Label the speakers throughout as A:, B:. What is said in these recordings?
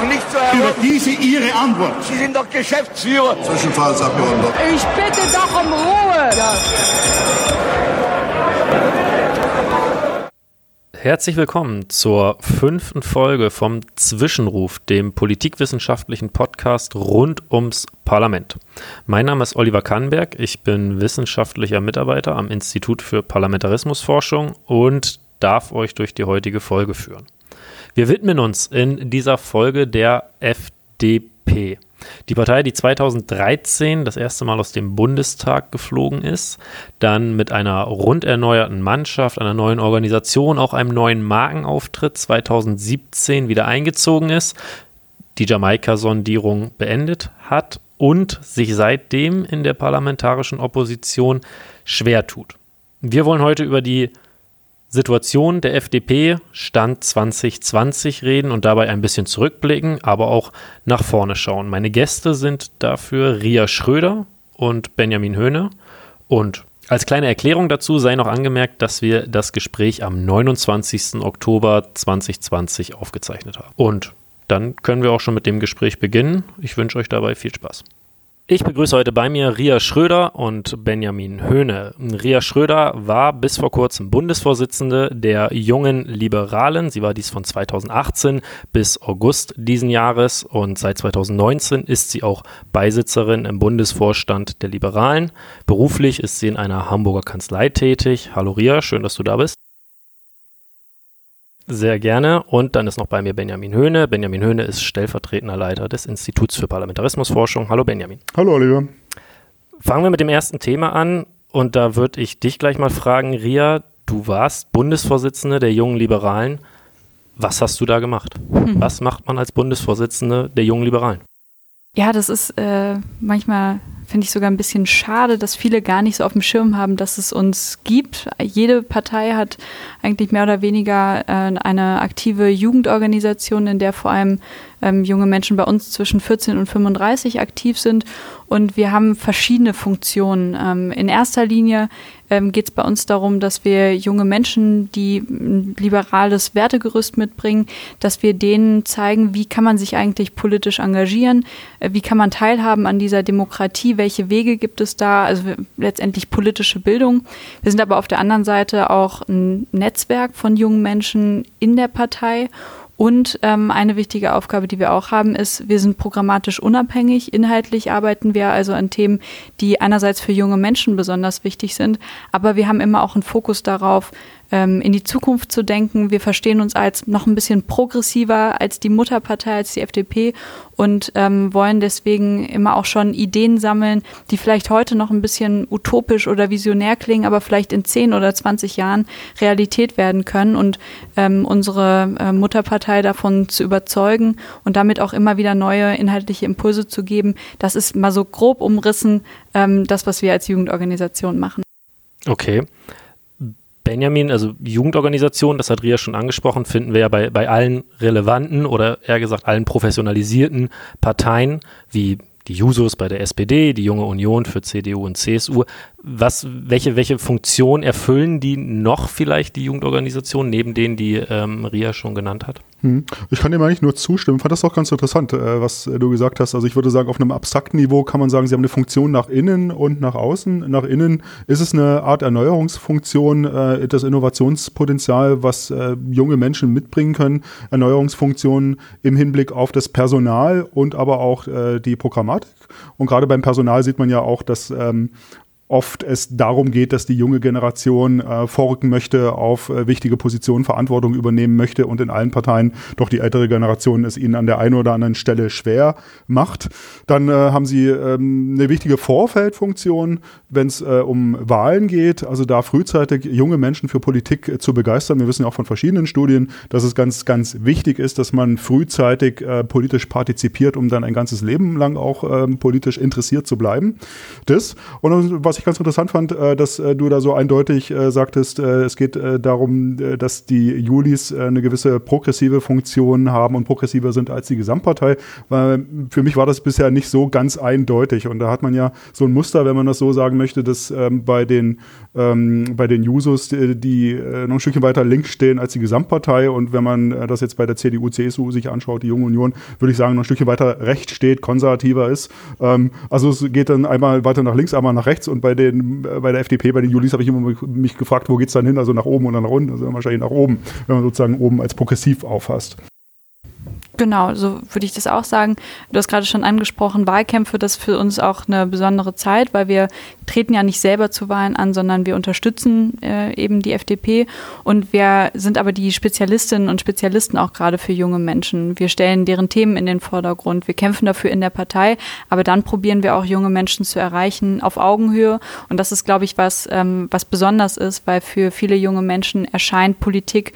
A: doch nicht so herum.
B: Über diese Ihre Antwort.
A: Sie sind doch Geschäftsführer.
C: Zwischenfallsabgeordneter.
D: Ich bitte doch um Ruhe. Ja.
E: Herzlich willkommen zur fünften Folge vom Zwischenruf, dem politikwissenschaftlichen Podcast rund ums Parlament. Mein Name ist Oliver Kannberg, ich bin wissenschaftlicher Mitarbeiter am Institut für Parlamentarismusforschung und darf euch durch die heutige Folge führen. Wir widmen uns in dieser Folge der FDP. Die Partei, die 2013 das erste Mal aus dem Bundestag geflogen ist, dann mit einer rund erneuerten Mannschaft, einer neuen Organisation, auch einem neuen Markenauftritt 2017 wieder eingezogen ist, die Jamaika-Sondierung beendet hat und sich seitdem in der parlamentarischen Opposition schwer tut. Wir wollen heute über die Situation der FDP Stand 2020 reden und dabei ein bisschen zurückblicken, aber auch nach vorne schauen. Meine Gäste sind dafür Ria Schröder und Benjamin Höhne. Und als kleine Erklärung dazu sei noch angemerkt, dass wir das Gespräch am 29. Oktober 2020 aufgezeichnet haben. Und dann können wir auch schon mit dem Gespräch beginnen. Ich wünsche euch dabei viel Spaß. Ich begrüße heute bei mir Ria Schröder und Benjamin Höhne. Ria Schröder war bis vor kurzem Bundesvorsitzende der Jungen Liberalen. Sie war dies von 2018 bis August diesen Jahres und seit 2019 ist sie auch Beisitzerin im Bundesvorstand der Liberalen. Beruflich ist sie in einer Hamburger Kanzlei tätig. Hallo Ria, schön, dass du da bist. Sehr gerne. Und dann ist noch bei mir Benjamin Höhne. Benjamin Höhne ist stellvertretender Leiter des Instituts für Parlamentarismusforschung. Hallo Benjamin.
F: Hallo Oliver.
E: Fangen wir mit dem ersten Thema an. Und da würde ich dich gleich mal fragen, Ria, du warst Bundesvorsitzende der Jungen Liberalen. Was hast du da gemacht? Hm. Was macht man als Bundesvorsitzende der Jungen Liberalen?
G: Ja, das ist äh, manchmal finde ich sogar ein bisschen schade, dass viele gar nicht so auf dem Schirm haben, dass es uns gibt. Jede Partei hat eigentlich mehr oder weniger äh, eine aktive Jugendorganisation, in der vor allem ähm, junge Menschen bei uns zwischen 14 und 35 aktiv sind. Und wir haben verschiedene Funktionen. Ähm, in erster Linie ähm, geht es bei uns darum, dass wir junge Menschen, die ein liberales Wertegerüst mitbringen, dass wir denen zeigen, wie kann man sich eigentlich politisch engagieren, äh, wie kann man teilhaben an dieser Demokratie, welche Wege gibt es da, also letztendlich politische Bildung. Wir sind aber auf der anderen Seite auch ein Netzwerk von jungen Menschen in der Partei und ähm, eine wichtige Aufgabe, die wir auch haben, ist, wir sind programmatisch unabhängig. Inhaltlich arbeiten wir also an Themen, die einerseits für junge Menschen besonders wichtig sind, aber wir haben immer auch einen Fokus darauf, ähm, in die Zukunft zu denken. Wir verstehen uns als noch ein bisschen progressiver als die Mutterpartei, als die FDP und ähm, wollen deswegen immer auch schon Ideen sammeln, die vielleicht heute noch ein bisschen utopisch oder visionär klingen, aber vielleicht in 10 oder 20 Jahren Realität werden können und ähm, unsere äh, Mutterpartei davon zu überzeugen und damit auch immer wieder neue inhaltliche Impulse zu geben. Das ist mal so grob umrissen, ähm, das, was wir als Jugendorganisation machen.
E: Okay. Benjamin, also Jugendorganisation, das hat Ria schon angesprochen, finden wir ja bei, bei allen relevanten oder eher gesagt allen professionalisierten Parteien wie die Jusos bei der SPD, die Junge Union für CDU und CSU. Was, welche, welche Funktion erfüllen die noch vielleicht, die Jugendorganisationen, neben denen, die ähm, Ria schon genannt hat?
F: Hm. Ich kann dem eigentlich nur zustimmen. Ich fand das auch ganz interessant, äh, was du gesagt hast. Also ich würde sagen, auf einem abstrakten Niveau kann man sagen, sie haben eine Funktion nach innen und nach außen. Nach innen ist es eine Art Erneuerungsfunktion, äh, das Innovationspotenzial, was äh, junge Menschen mitbringen können. Erneuerungsfunktionen im Hinblick auf das Personal und aber auch die Programmatik. Und gerade beim Personal sieht man ja auch, dass ähm, oft es darum geht, dass die junge Generation äh, vorrücken möchte, auf äh, wichtige Positionen Verantwortung übernehmen möchte und in allen Parteien doch die ältere Generation es ihnen an der einen oder anderen Stelle schwer macht. Dann äh, haben sie ähm, eine wichtige Vorfeldfunktion, wenn es äh, um Wahlen geht, also da frühzeitig junge Menschen für Politik äh, zu begeistern. Wir wissen ja auch von verschiedenen Studien, dass es ganz, ganz wichtig ist, dass man frühzeitig äh, politisch partizipiert, um dann ein ganzes Leben lang auch ähm, politisch interessiert zu bleiben. Das. Und was ich ganz interessant fand, äh, dass äh, du da so eindeutig äh, sagtest, es geht darum, dass die Julis eine gewisse progressive Funktion haben und progressiver sind als die Gesamtpartei. Weil für mich war das bisher nicht so ganz eindeutig. Und da hat man ja so ein Muster, wenn man das so sagen möchte, dass ähm, bei den ähm, bei den Jusos, die, die noch ein Stückchen weiter links stehen als die Gesamtpartei. Und wenn man das jetzt bei der CDU, CSU sich anschaut, die Junge Union, würde ich sagen, noch ein Stückchen weiter rechts steht, konservativer ist. Ähm, also es geht dann einmal weiter nach links, einmal nach rechts. Und bei, den, äh, bei der FDP, bei den Julis habe ich immer mich gefragt, wo geht es dann hin? Also nach oben oder nach unten? Also wahrscheinlich nach oben, wenn man sozusagen oben als progressiv auffasst.
G: Genau, so würde ich das auch sagen. Du hast gerade schon angesprochen, Wahlkämpfe, das ist für uns auch eine besondere Zeit, weil wir treten ja nicht selber zu Wahlen an, sondern wir unterstützen äh, eben die FDP und wir sind aber die Spezialistinnen und Spezialisten auch gerade für junge Menschen. Wir stellen deren Themen in den Vordergrund, wir kämpfen dafür in der Partei, aber dann probieren wir auch junge Menschen zu erreichen auf Augenhöhe und das ist, glaube ich, was, ähm, was besonders ist, weil für viele junge Menschen erscheint Politik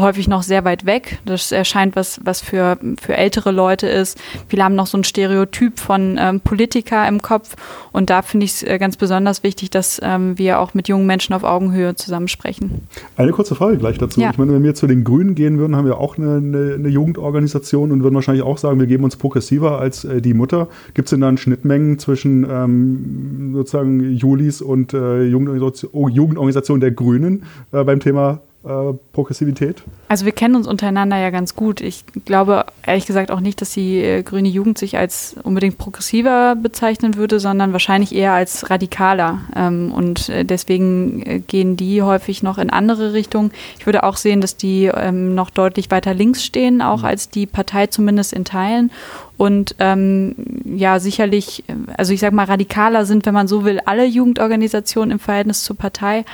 G: häufig noch sehr weit weg. Das erscheint was, was für, für ältere Leute ist. Viele haben noch so ein Stereotyp von ähm, Politiker im Kopf. Und da finde ich es äh, ganz besonders wichtig, dass ähm, wir auch mit jungen Menschen auf Augenhöhe zusammensprechen.
F: Eine kurze Frage gleich dazu.
G: Ja.
F: Ich meine, wenn wir zu den Grünen gehen würden, haben wir auch eine, eine, eine Jugendorganisation und würden wahrscheinlich auch sagen, wir geben uns progressiver als äh, die Mutter. Gibt es denn dann Schnittmengen zwischen ähm, sozusagen Julis und äh, Jugendorganisation, oh, Jugendorganisation der Grünen äh, beim Thema äh, Progressivität?
G: Also wir kennen uns untereinander ja ganz gut. Ich glaube ehrlich gesagt auch nicht, dass die äh, grüne Jugend sich als unbedingt progressiver bezeichnen würde, sondern wahrscheinlich eher als radikaler. Ähm, und äh, deswegen gehen die häufig noch in andere Richtungen. Ich würde auch sehen, dass die ähm, noch deutlich weiter links stehen, auch als die Partei zumindest in Teilen. Und ähm, ja, sicherlich, also ich sage mal, radikaler sind, wenn man so will, alle Jugendorganisationen im Verhältnis zur Partei.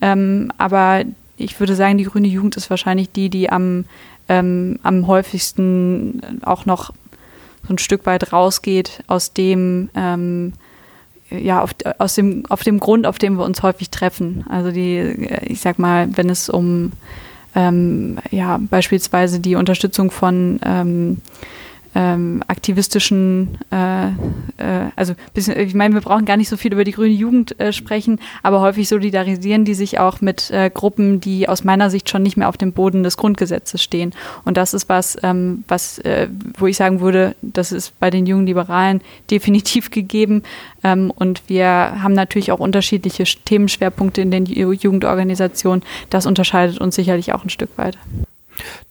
G: Ähm, aber ich würde sagen, die grüne Jugend ist wahrscheinlich die, die am, ähm, am häufigsten auch noch so ein Stück weit rausgeht aus dem, ähm, ja, auf, aus dem, auf dem Grund, auf dem wir uns häufig treffen. Also die, ich sag mal, wenn es um ähm, ja, beispielsweise die Unterstützung von ähm, ähm, aktivistischen, äh, äh, also bisschen, ich meine, wir brauchen gar nicht so viel über die grüne Jugend äh, sprechen, aber häufig solidarisieren die sich auch mit äh, Gruppen, die aus meiner Sicht schon nicht mehr auf dem Boden des Grundgesetzes stehen. Und das ist was, ähm, was, äh, wo ich sagen würde, das ist bei den jungen Liberalen definitiv gegeben. Ähm, und wir haben natürlich auch unterschiedliche Themenschwerpunkte in den Jugendorganisationen. Das unterscheidet uns sicherlich auch ein Stück weit.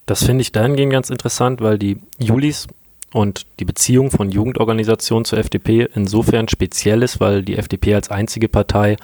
E: Das finde ich dahingehend ganz interessant, weil die Julis und die Beziehung von Jugendorganisationen zur FDP insofern speziell ist, weil die FDP als einzige Partei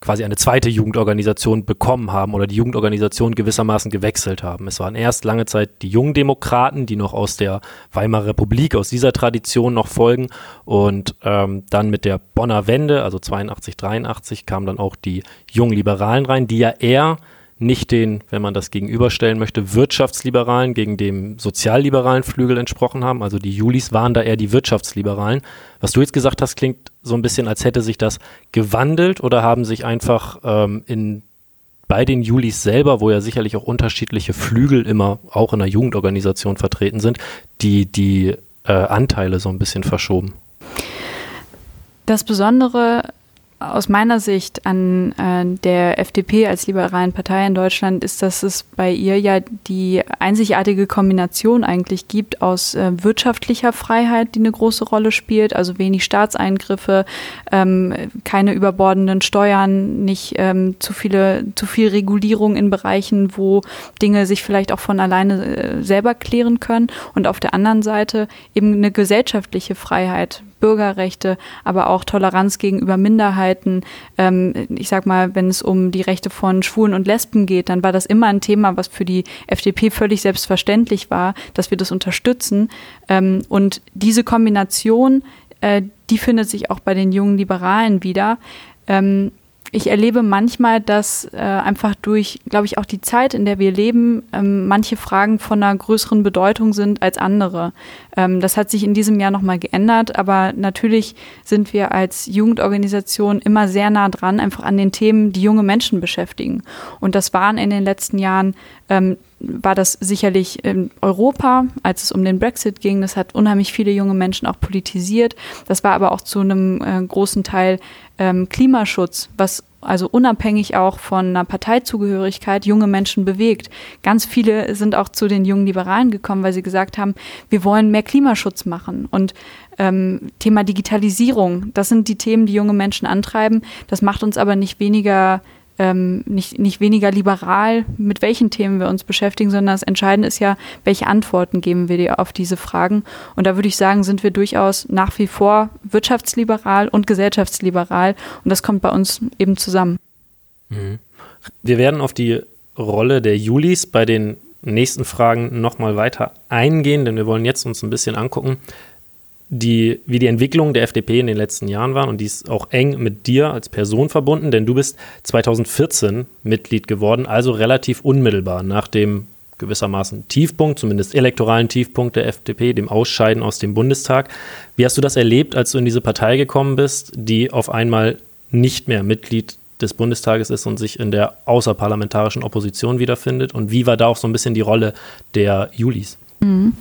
E: quasi eine zweite Jugendorganisation bekommen haben oder die Jugendorganisation gewissermaßen gewechselt haben. Es waren erst lange Zeit die Jungdemokraten, die noch aus der Weimarer Republik, aus dieser Tradition noch folgen und ähm, dann mit der Bonner Wende, also 82, 83, kamen dann auch die Jungliberalen rein, die ja eher nicht den, wenn man das gegenüberstellen möchte, wirtschaftsliberalen gegen dem sozialliberalen Flügel entsprochen haben. Also die Julis waren da eher die wirtschaftsliberalen. Was du jetzt gesagt hast, klingt so ein bisschen, als hätte sich das gewandelt oder haben sich einfach ähm, in bei den Julis selber, wo ja sicherlich auch unterschiedliche Flügel immer auch in der Jugendorganisation vertreten sind, die, die äh, Anteile so ein bisschen verschoben.
G: Das Besondere aus meiner Sicht an äh, der FDP als liberalen Partei in Deutschland ist, dass es bei ihr ja die einzigartige Kombination eigentlich gibt aus äh, wirtschaftlicher Freiheit, die eine große Rolle spielt, also wenig Staatseingriffe, ähm, keine überbordenden Steuern, nicht ähm, zu viele, zu viel Regulierung in Bereichen, wo Dinge sich vielleicht auch von alleine äh, selber klären können. Und auf der anderen Seite eben eine gesellschaftliche Freiheit, Bürgerrechte, aber auch Toleranz gegenüber Minderheiten. Ähm, ich sag mal, wenn es um die Rechte von Schwulen und Lesben geht, dann war das immer ein Thema, was für die FDP völlig selbstverständlich war, dass wir das unterstützen. Ähm, und diese Kombination, äh, die findet sich auch bei den jungen Liberalen wieder. Ähm, ich erlebe manchmal, dass äh, einfach durch, glaube ich, auch die Zeit, in der wir leben, ähm, manche Fragen von einer größeren Bedeutung sind als andere. Ähm, das hat sich in diesem Jahr nochmal geändert, aber natürlich sind wir als Jugendorganisation immer sehr nah dran, einfach an den Themen, die junge Menschen beschäftigen. Und das waren in den letzten Jahren ähm, war das sicherlich in Europa, als es um den Brexit ging. Das hat unheimlich viele junge Menschen auch politisiert. Das war aber auch zu einem äh, großen Teil ähm, Klimaschutz, was also unabhängig auch von einer Parteizugehörigkeit junge Menschen bewegt. Ganz viele sind auch zu den jungen Liberalen gekommen, weil sie gesagt haben, wir wollen mehr Klimaschutz machen. Und ähm, Thema Digitalisierung, das sind die Themen, die junge Menschen antreiben. Das macht uns aber nicht weniger ähm, nicht, nicht weniger liberal, mit welchen Themen wir uns beschäftigen, sondern das Entscheidende ist ja, welche Antworten geben wir dir auf diese Fragen. Und da würde ich sagen, sind wir durchaus nach wie vor wirtschaftsliberal und gesellschaftsliberal. Und das kommt bei uns eben zusammen.
E: Mhm. Wir werden auf die Rolle der Julis bei den nächsten Fragen nochmal weiter eingehen, denn wir wollen jetzt uns ein bisschen angucken, die, wie die Entwicklung der FDP in den letzten Jahren war und die ist auch eng mit dir als Person verbunden, denn du bist 2014 Mitglied geworden, also relativ unmittelbar nach dem gewissermaßen Tiefpunkt, zumindest elektoralen Tiefpunkt der FDP, dem Ausscheiden aus dem Bundestag. Wie hast du das erlebt, als du in diese Partei gekommen bist, die auf einmal nicht mehr Mitglied des Bundestages ist und sich in der außerparlamentarischen Opposition wiederfindet? Und wie war da auch so ein bisschen die Rolle der Julis? Mhm.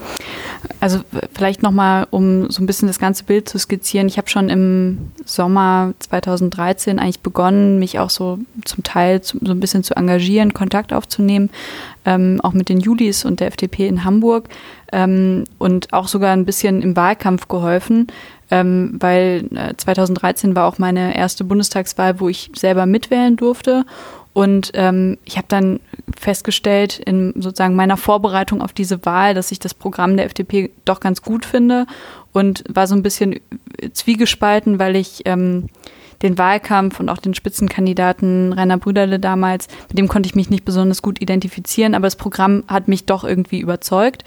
G: Also vielleicht nochmal, um so ein bisschen das ganze Bild zu skizzieren. Ich habe schon im Sommer 2013 eigentlich begonnen, mich auch so zum Teil so ein bisschen zu engagieren, Kontakt aufzunehmen, ähm, auch mit den Julis und der FDP in Hamburg ähm, und auch sogar ein bisschen im Wahlkampf geholfen, ähm, weil äh, 2013 war auch meine erste Bundestagswahl, wo ich selber mitwählen durfte. Und ähm, ich habe dann festgestellt in sozusagen meiner Vorbereitung auf diese Wahl, dass ich das Programm der FDP doch ganz gut finde und war so ein bisschen zwiegespalten, weil ich ähm, den Wahlkampf und auch den Spitzenkandidaten Rainer Brüderle damals, mit dem konnte ich mich nicht besonders gut identifizieren, aber das Programm hat mich doch irgendwie überzeugt.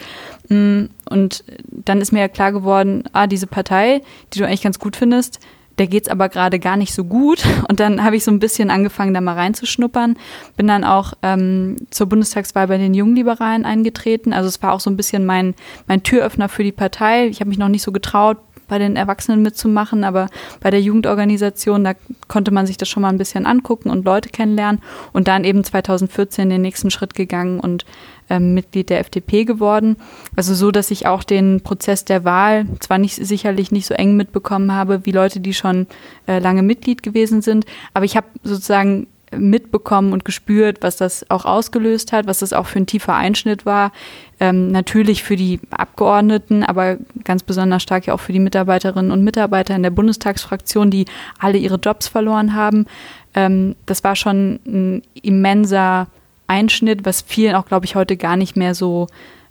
G: Mm, und dann ist mir ja klar geworden, ah, diese Partei, die du eigentlich ganz gut findest, der geht's aber gerade gar nicht so gut. Und dann habe ich so ein bisschen angefangen, da mal reinzuschnuppern. Bin dann auch ähm, zur Bundestagswahl bei den Jungliberalen eingetreten. Also es war auch so ein bisschen mein, mein Türöffner für die Partei. Ich habe mich noch nicht so getraut, bei den Erwachsenen mitzumachen, aber bei der Jugendorganisation, da konnte man sich das schon mal ein bisschen angucken und Leute kennenlernen und dann eben 2014 den nächsten Schritt gegangen und ähm, Mitglied der FDP geworden. Also so, dass ich auch den Prozess der Wahl zwar nicht sicherlich nicht so eng mitbekommen habe wie Leute, die schon äh, lange Mitglied gewesen sind, aber ich habe sozusagen mitbekommen und gespürt, was das auch ausgelöst hat, was das auch für ein tiefer Einschnitt war. Ähm, natürlich für die Abgeordneten, aber ganz besonders stark ja auch für die Mitarbeiterinnen und Mitarbeiter in der Bundestagsfraktion, die alle ihre Jobs verloren haben. Ähm, das war schon ein immenser Einschnitt, was vielen auch, glaube ich, heute gar nicht mehr so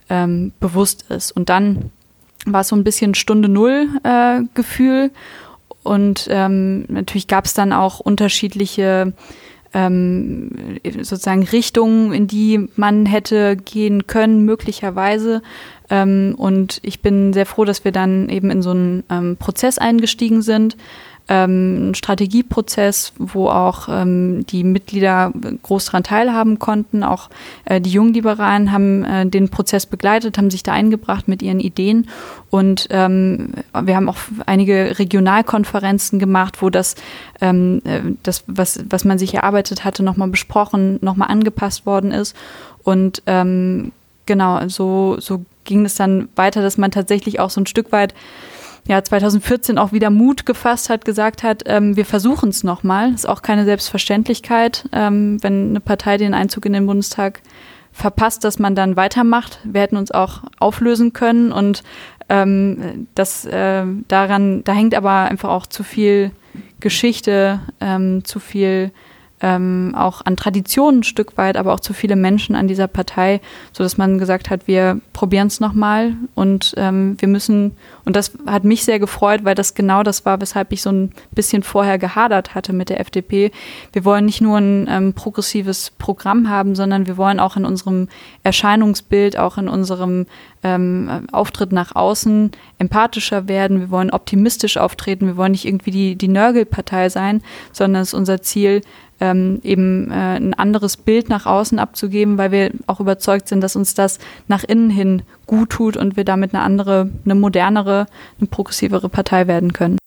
G: ähm, bewusst ist. Und dann war es so ein bisschen Stunde Null äh, Gefühl. Und ähm, natürlich gab es dann auch unterschiedliche ähm, sozusagen Richtungen, in die man hätte gehen können, möglicherweise. Ähm, und ich bin sehr froh, dass wir dann eben in so einen ähm, Prozess eingestiegen sind, ähm, Strategieprozess, wo auch ähm, die Mitglieder groß daran teilhaben konnten. Auch äh, die Jungliberalen haben äh, den Prozess begleitet, haben sich da eingebracht mit ihren Ideen. Und ähm, wir haben auch einige Regionalkonferenzen gemacht, wo das, ähm, äh, das was, was man sich erarbeitet hatte, nochmal besprochen, nochmal angepasst worden ist. Und ähm, genau, so, so ging es dann weiter, dass man tatsächlich auch so ein Stück weit ja 2014 auch wieder Mut gefasst hat, gesagt hat, ähm, wir versuchen es nochmal. Ist auch keine Selbstverständlichkeit, ähm, wenn eine Partei den Einzug in den Bundestag verpasst, dass man dann weitermacht. Wir hätten uns auch auflösen können und ähm, das äh, daran, da hängt aber einfach auch zu viel Geschichte, ähm, zu viel ähm, auch an Traditionen ein Stück weit, aber auch zu viele Menschen an dieser Partei, so dass man gesagt hat, wir probieren es nochmal und ähm, wir müssen, und das hat mich sehr gefreut, weil das genau das war, weshalb ich so ein bisschen vorher gehadert hatte mit der FDP. Wir wollen nicht nur ein ähm, progressives Programm haben, sondern wir wollen auch in unserem Erscheinungsbild, auch in unserem ähm, Auftritt nach außen empathischer werden. Wir wollen optimistisch auftreten. Wir wollen nicht irgendwie die, die Nörgelpartei sein, sondern es ist unser Ziel, ähm, eben äh, ein anderes Bild nach außen abzugeben, weil wir auch überzeugt sind, dass uns das nach innen hin gut tut und wir damit eine andere, eine modernere, eine progressivere Partei werden können.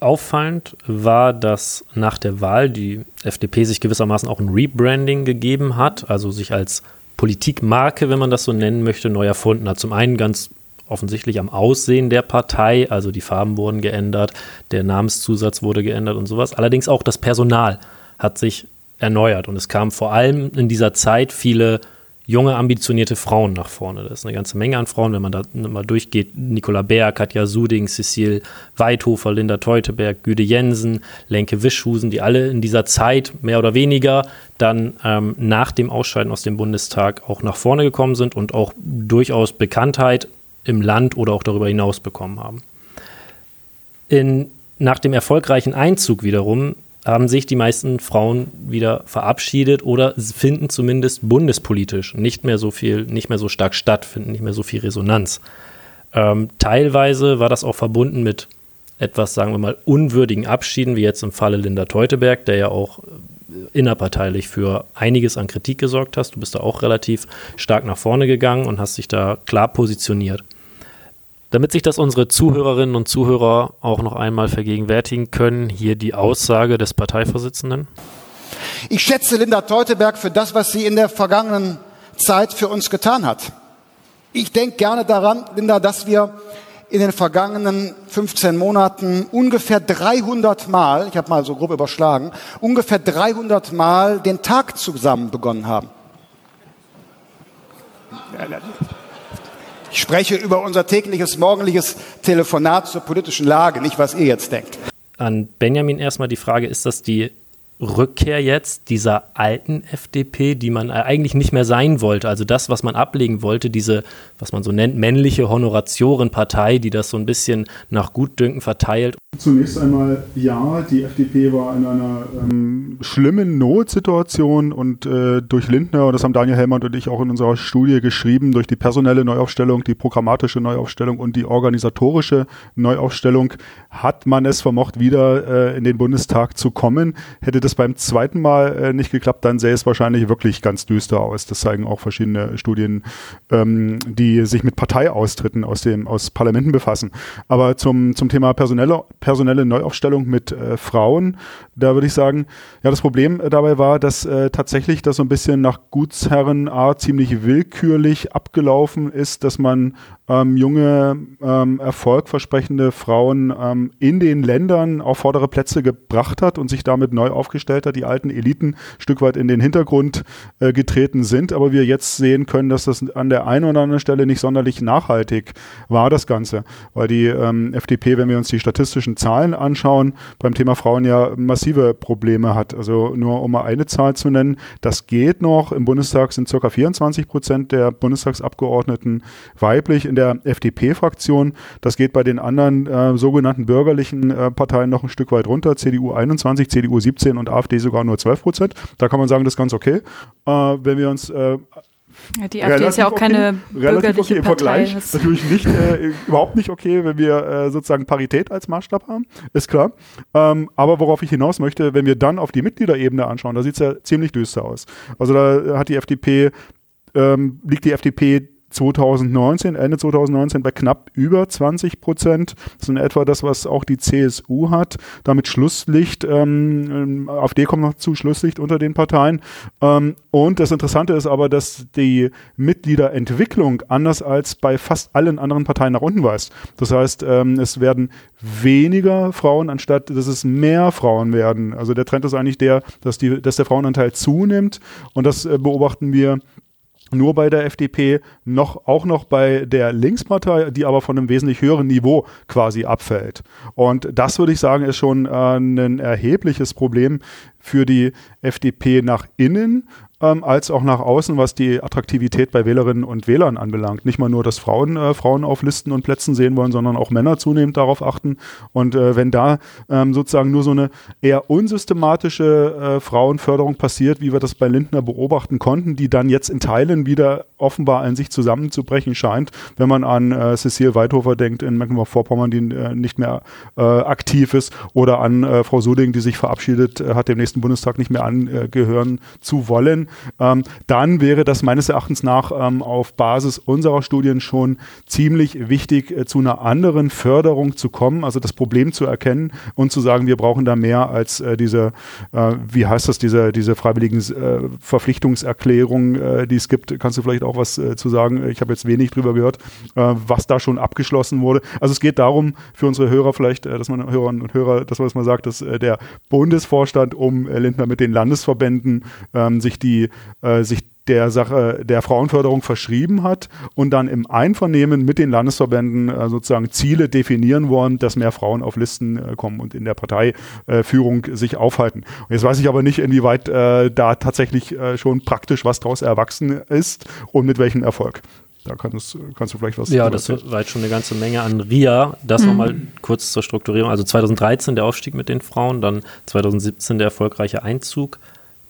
E: Auffallend war, dass nach der Wahl die FDP sich gewissermaßen auch ein Rebranding gegeben hat, also sich als Politikmarke, wenn man das so nennen möchte, neu erfunden hat. Zum einen ganz offensichtlich am Aussehen der Partei, also die Farben wurden geändert, der Namenszusatz wurde geändert und sowas. Allerdings auch das Personal hat sich erneuert und es kamen vor allem in dieser Zeit viele junge, ambitionierte Frauen nach vorne. Das ist eine ganze Menge an Frauen, wenn man da mal durchgeht. Nicola Bär, Katja Suding, Cecile Weidhofer, Linda Teuteberg, Güde Jensen, Lenke Wischhusen, die alle in dieser Zeit mehr oder weniger dann ähm, nach dem Ausscheiden aus dem Bundestag auch nach vorne gekommen sind und auch durchaus Bekanntheit im Land oder auch darüber hinaus bekommen haben. In, nach dem erfolgreichen Einzug wiederum haben sich die meisten Frauen wieder verabschiedet oder finden zumindest bundespolitisch nicht mehr so viel, nicht mehr so stark statt, finden nicht mehr so viel Resonanz. Ähm, teilweise war das auch verbunden mit etwas, sagen wir mal, unwürdigen Abschieden, wie jetzt im Falle Linda Teuteberg, der ja auch äh, innerparteilich für einiges an Kritik gesorgt hast. Du bist da auch relativ stark nach vorne gegangen und hast dich da klar positioniert. Damit sich das unsere Zuhörerinnen und Zuhörer auch noch einmal vergegenwärtigen können, hier die Aussage des Parteivorsitzenden.
A: Ich schätze Linda Teuteberg für das, was sie in der vergangenen Zeit für uns getan hat. Ich denke gerne daran, Linda, dass wir in den vergangenen 15 Monaten ungefähr 300 Mal, ich habe mal so grob überschlagen, ungefähr 300 Mal den Tag zusammen begonnen haben. Ich spreche über unser tägliches morgendliches Telefonat zur politischen Lage, nicht was ihr jetzt denkt.
E: An Benjamin erstmal die Frage, ist das die Rückkehr jetzt dieser alten FDP, die man eigentlich nicht mehr sein wollte. Also das, was man ablegen wollte, diese, was man so nennt, männliche Honoratiorenpartei, die das so ein bisschen nach Gutdünken verteilt.
F: Zunächst einmal ja, die FDP war in einer ähm, schlimmen Notsituation und äh, durch Lindner, und das haben Daniel Hellmann und ich auch in unserer Studie geschrieben, durch die personelle Neuaufstellung, die programmatische Neuaufstellung und die organisatorische Neuaufstellung hat man es vermocht, wieder äh, in den Bundestag zu kommen. Hätte das beim zweiten Mal äh, nicht geklappt, dann sähe es wahrscheinlich wirklich ganz düster aus. Das zeigen auch verschiedene Studien, ähm, die sich mit Parteiaustritten aus dem aus Parlamenten befassen. Aber zum, zum Thema personelle, personelle Neuaufstellung mit äh, Frauen, da würde ich sagen, ja, das Problem äh, dabei war, dass äh, tatsächlich das so ein bisschen nach Gutsherrenart ziemlich willkürlich abgelaufen ist, dass man ähm, junge, ähm, erfolgversprechende Frauen ähm, in den Ländern auf vordere Plätze gebracht hat und sich damit neu aufgestellt hat, die alten Eliten ein Stück weit in den Hintergrund äh, getreten sind, aber wir jetzt sehen können, dass das an der einen oder anderen Stelle nicht sonderlich nachhaltig war, das Ganze, weil die ähm, FDP, wenn wir uns die statistischen Zahlen anschauen, beim Thema Frauen ja massive Probleme hat. Also nur um mal eine Zahl zu nennen, das geht noch. Im Bundestag sind circa 24 Prozent der Bundestagsabgeordneten weiblich. In der FDP-Fraktion. Das geht bei den anderen äh, sogenannten bürgerlichen äh, Parteien noch ein Stück weit runter. CDU 21, CDU 17 und AfD sogar nur 12 Prozent. Da kann man sagen, das ist ganz okay. Äh, wenn wir uns
G: äh, ja, die AfD ist ja auch okay, keine bürgerliche okay. Im
F: Vergleich natürlich nicht, äh, überhaupt nicht okay, wenn wir äh, sozusagen Parität als Maßstab haben, ist klar. Ähm, aber worauf ich hinaus möchte, wenn wir dann auf die Mitgliederebene anschauen, da sieht es ja ziemlich düster aus. Also da hat die FDP, ähm, liegt die FDP 2019, Ende 2019 bei knapp über 20 Prozent. Das ist in etwa das, was auch die CSU hat. Damit Schlusslicht, ähm, ähm AfD kommt noch zu, Schlusslicht unter den Parteien. Ähm, und das Interessante ist aber, dass die Mitgliederentwicklung anders als bei fast allen anderen Parteien nach unten weist. Das heißt, ähm, es werden weniger Frauen, anstatt dass es mehr Frauen werden. Also der Trend ist eigentlich der, dass, die, dass der Frauenanteil zunimmt. Und das äh, beobachten wir nur bei der FDP, noch, auch noch bei der Linkspartei, die aber von einem wesentlich höheren Niveau quasi abfällt. Und das würde ich sagen, ist schon äh, ein erhebliches Problem für die FDP nach innen ähm, als auch nach außen, was die Attraktivität bei Wählerinnen und Wählern anbelangt. Nicht mal nur, dass Frauen äh, Frauen auf Listen und Plätzen sehen wollen, sondern auch Männer zunehmend darauf achten. Und äh, wenn da ähm, sozusagen nur so eine eher unsystematische äh, Frauenförderung passiert, wie wir das bei Lindner beobachten konnten, die dann jetzt in Teilen wieder offenbar in sich zusammenzubrechen scheint, wenn man an äh, Cecile Weidhofer denkt in Mecklenburg-Vorpommern, die äh, nicht mehr äh, aktiv ist, oder an Frau Suding, die sich verabschiedet hat, dem nächsten Bundestag nicht mehr angehören zu wollen ähm, dann wäre das meines Erachtens nach ähm, auf Basis unserer Studien schon ziemlich wichtig, äh, zu einer anderen Förderung zu kommen, also das Problem zu erkennen und zu sagen, wir brauchen da mehr als äh, diese, äh, wie heißt das, diese, diese freiwilligen äh, Verpflichtungserklärungen, äh, die es gibt. Kannst du vielleicht auch was äh, zu sagen? Ich habe jetzt wenig drüber gehört, was da schon abgeschlossen wurde. Also es geht darum, für unsere Hörer vielleicht, dass man Hörerinnen und Hörer, dass man das mal sagt, dass der Bundesvorstand um Lindner mit den Landesverbänden ähm, sich die, sich der Sache der Frauenförderung verschrieben hat und dann im Einvernehmen mit den Landesverbänden äh, sozusagen Ziele definieren wollen, dass mehr Frauen auf Listen äh, kommen und in der Parteiführung äh, sich aufhalten. Und jetzt weiß ich aber nicht, inwieweit äh, da tatsächlich äh, schon praktisch was daraus erwachsen ist und mit welchem Erfolg. Da kannst, kannst du vielleicht was
E: Ja, das war jetzt schon eine ganze Menge an RIA. Das mhm. nochmal kurz zur Strukturierung. Also 2013 der Aufstieg mit den Frauen, dann 2017 der erfolgreiche Einzug,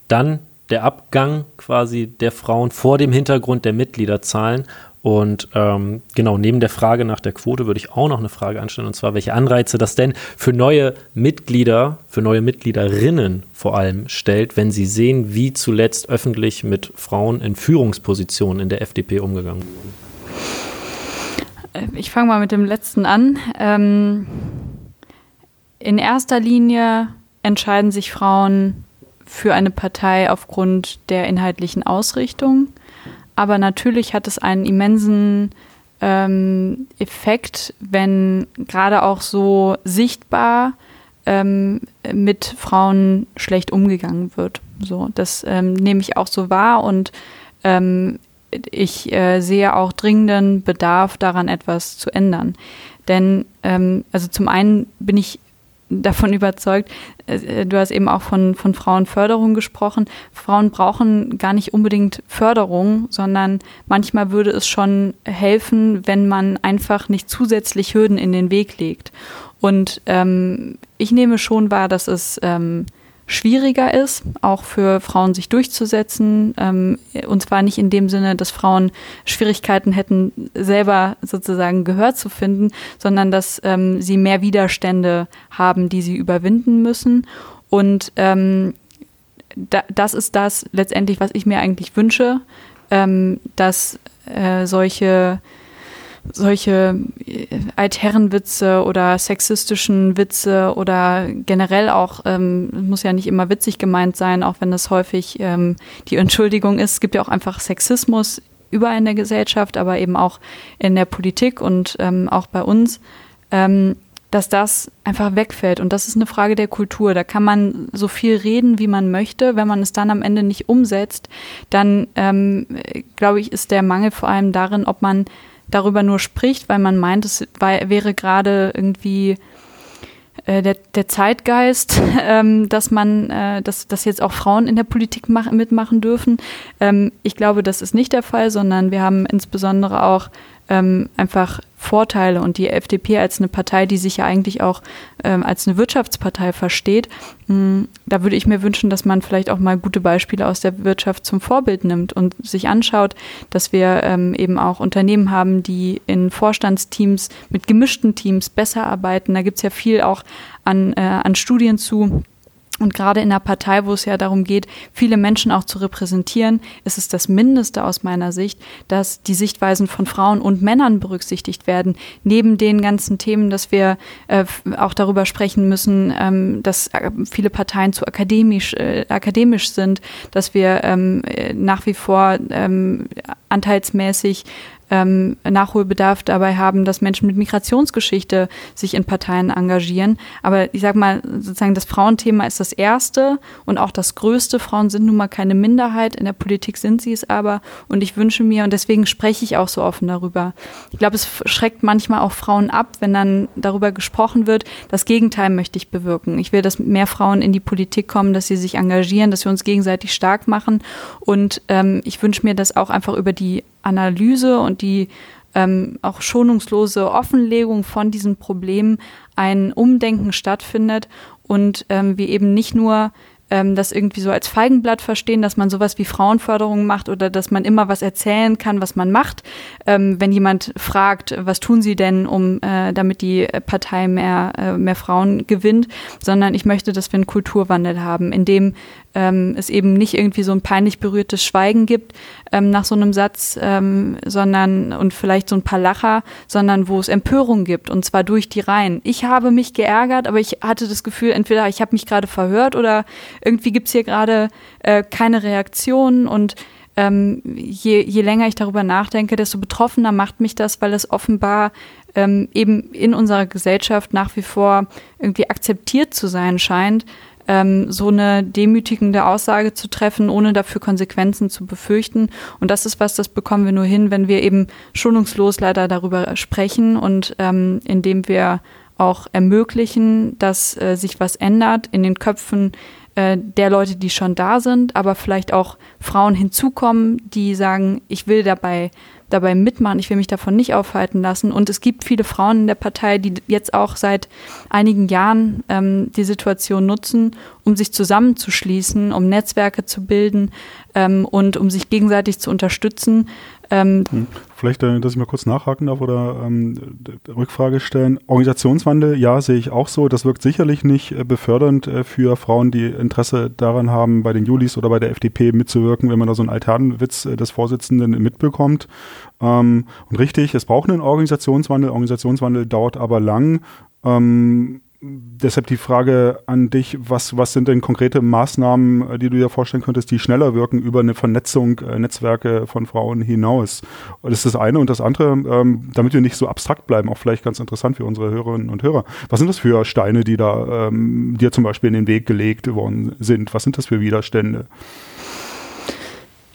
E: dann der Abgang quasi der Frauen vor dem Hintergrund der Mitgliederzahlen. Und ähm, genau, neben der Frage nach der Quote würde ich auch noch eine Frage anstellen, und zwar, welche Anreize das denn für neue Mitglieder, für neue Mitgliederinnen vor allem stellt, wenn sie sehen, wie zuletzt öffentlich mit Frauen in Führungspositionen in der FDP umgegangen
G: wurde. Äh, ich fange mal mit dem letzten an. Ähm, in erster Linie entscheiden sich Frauen für eine Partei aufgrund der inhaltlichen Ausrichtung. Aber natürlich hat es einen immensen ähm, Effekt, wenn gerade auch so sichtbar ähm, mit Frauen schlecht umgegangen wird. So, das ähm, nehme ich auch so wahr und ähm, ich äh, sehe auch dringenden Bedarf daran, etwas zu ändern. Denn ähm, also zum einen bin ich davon überzeugt, äh, du hast eben auch von, von Frauenförderung gesprochen. Frauen brauchen gar nicht unbedingt Förderung, sondern manchmal würde es schon helfen, wenn man einfach nicht zusätzlich Hürden in den Weg legt. Und ähm, ich nehme schon wahr, dass es ähm, schwieriger ist, auch für Frauen sich durchzusetzen. Ähm, und zwar nicht in dem Sinne, dass Frauen Schwierigkeiten hätten, selber sozusagen Gehör zu finden, sondern dass ähm, sie mehr Widerstände haben, die sie überwinden müssen. Und ähm, da, das ist das letztendlich, was ich mir eigentlich wünsche, ähm, dass äh, solche solche äh, Altherrenwitze oder sexistischen Witze oder generell auch, ähm, muss ja nicht immer witzig gemeint sein, auch wenn das häufig ähm, die Entschuldigung ist. Es gibt ja auch einfach Sexismus überall in der Gesellschaft, aber eben auch in der Politik und ähm, auch bei uns, ähm, dass das einfach wegfällt. Und das ist eine Frage der Kultur. Da kann man so viel reden, wie man möchte. Wenn man es dann am Ende nicht umsetzt, dann ähm, glaube ich, ist der Mangel vor allem darin, ob man darüber nur spricht, weil man meint, es wäre gerade irgendwie äh, der, der Zeitgeist, ähm, dass man, äh, dass, dass jetzt auch Frauen in der Politik mach, mitmachen dürfen. Ähm, ich glaube, das ist nicht der Fall, sondern wir haben insbesondere auch ähm, einfach Vorteile und die FDP als eine Partei, die sich ja eigentlich auch ähm, als eine Wirtschaftspartei versteht, mh, hm, da würde ich mir wünschen, dass man vielleicht auch mal gute Beispiele aus der Wirtschaft zum Vorbild nimmt und sich anschaut, dass wir ähm, eben auch Unternehmen haben, die in Vorstandsteams mit gemischten Teams besser arbeiten. Da gibt es ja viel auch an, äh, an Studien zu und gerade in einer Partei, wo es ja darum geht, viele Menschen auch zu repräsentieren, ist es das Mindeste aus meiner Sicht, dass die Sichtweisen von Frauen und Männern berücksichtigt werden. Neben den ganzen Themen, dass wir äh, auch darüber sprechen müssen, ähm, dass äh, viele Parteien zu akademisch, äh, akademisch sind, dass wir ähm, äh, nach wie vor ähm, anteilsmäßig ähm, Nachholbedarf dabei haben, dass Menschen mit Migrationsgeschichte sich in Parteien engagieren. Aber ich sage mal, sozusagen das Frauenthema ist das erste und auch das größte. Frauen sind nun mal keine Minderheit, in der Politik sind sie es aber. Und ich wünsche mir, und deswegen spreche ich auch so offen darüber. Ich glaube, es schreckt manchmal auch Frauen ab, wenn dann darüber gesprochen wird. Das Gegenteil möchte ich bewirken. Ich will, dass mehr Frauen in die Politik kommen, dass sie sich engagieren, dass wir uns gegenseitig stark machen. Und ähm, ich wünsche mir das auch einfach über die Analyse und die ähm, auch schonungslose Offenlegung von diesen Problemen ein Umdenken stattfindet und ähm, wir eben nicht nur ähm, das irgendwie so als Feigenblatt verstehen, dass man sowas wie Frauenförderung macht oder dass man immer was erzählen kann, was man macht. Ähm, wenn jemand fragt, was tun Sie denn, um äh, damit die Partei mehr, äh, mehr Frauen gewinnt, sondern ich möchte, dass wir einen Kulturwandel haben, in dem ähm, es eben nicht irgendwie so ein peinlich berührtes Schweigen gibt ähm, nach so einem Satz, ähm, sondern und vielleicht so ein paar Lacher, sondern wo es Empörung gibt und zwar durch die Reihen. Ich habe mich geärgert, aber ich hatte das Gefühl, entweder ich habe mich gerade verhört oder irgendwie gibt es hier gerade äh, keine Reaktion und ähm, je, je länger ich darüber nachdenke, desto betroffener macht mich das, weil es offenbar ähm, eben in unserer Gesellschaft nach wie vor irgendwie akzeptiert zu sein scheint, ähm, so eine demütigende Aussage zu treffen, ohne dafür Konsequenzen zu befürchten. Und das ist was, das bekommen wir nur hin, wenn wir eben schonungslos leider darüber sprechen und ähm, indem wir auch ermöglichen, dass äh, sich was ändert in den Köpfen äh, der Leute, die schon da sind, aber vielleicht auch Frauen hinzukommen, die sagen, ich will dabei dabei mitmachen, ich will mich davon nicht aufhalten lassen. Und es gibt viele Frauen in der Partei, die jetzt auch seit einigen Jahren ähm, die Situation nutzen, um sich zusammenzuschließen, um Netzwerke zu bilden ähm, und um sich gegenseitig zu unterstützen.
F: Ähm, hm. Vielleicht, äh, dass ich mal kurz nachhaken darf oder ähm, Rückfrage stellen. Organisationswandel, ja, sehe ich auch so. Das wirkt sicherlich nicht äh, befördernd äh, für Frauen, die Interesse daran haben, bei den Julis oder bei der FDP mitzuwirken, wenn man da so einen Alternwitz des Vorsitzenden mitbekommt. Ähm, und richtig, es braucht einen Organisationswandel. Organisationswandel dauert aber lang. Ähm, deshalb die Frage an dich, was, was sind denn konkrete Maßnahmen, äh, die du dir vorstellen könntest, die schneller wirken über eine Vernetzung, äh, Netzwerke von Frauen hinaus? Das ist das eine und das andere, ähm, damit wir nicht so abstrakt bleiben, auch vielleicht ganz interessant für unsere Hörerinnen und Hörer. Was sind das für Steine, die da ähm, dir zum Beispiel in den Weg gelegt worden sind? Was sind das für Widerstände?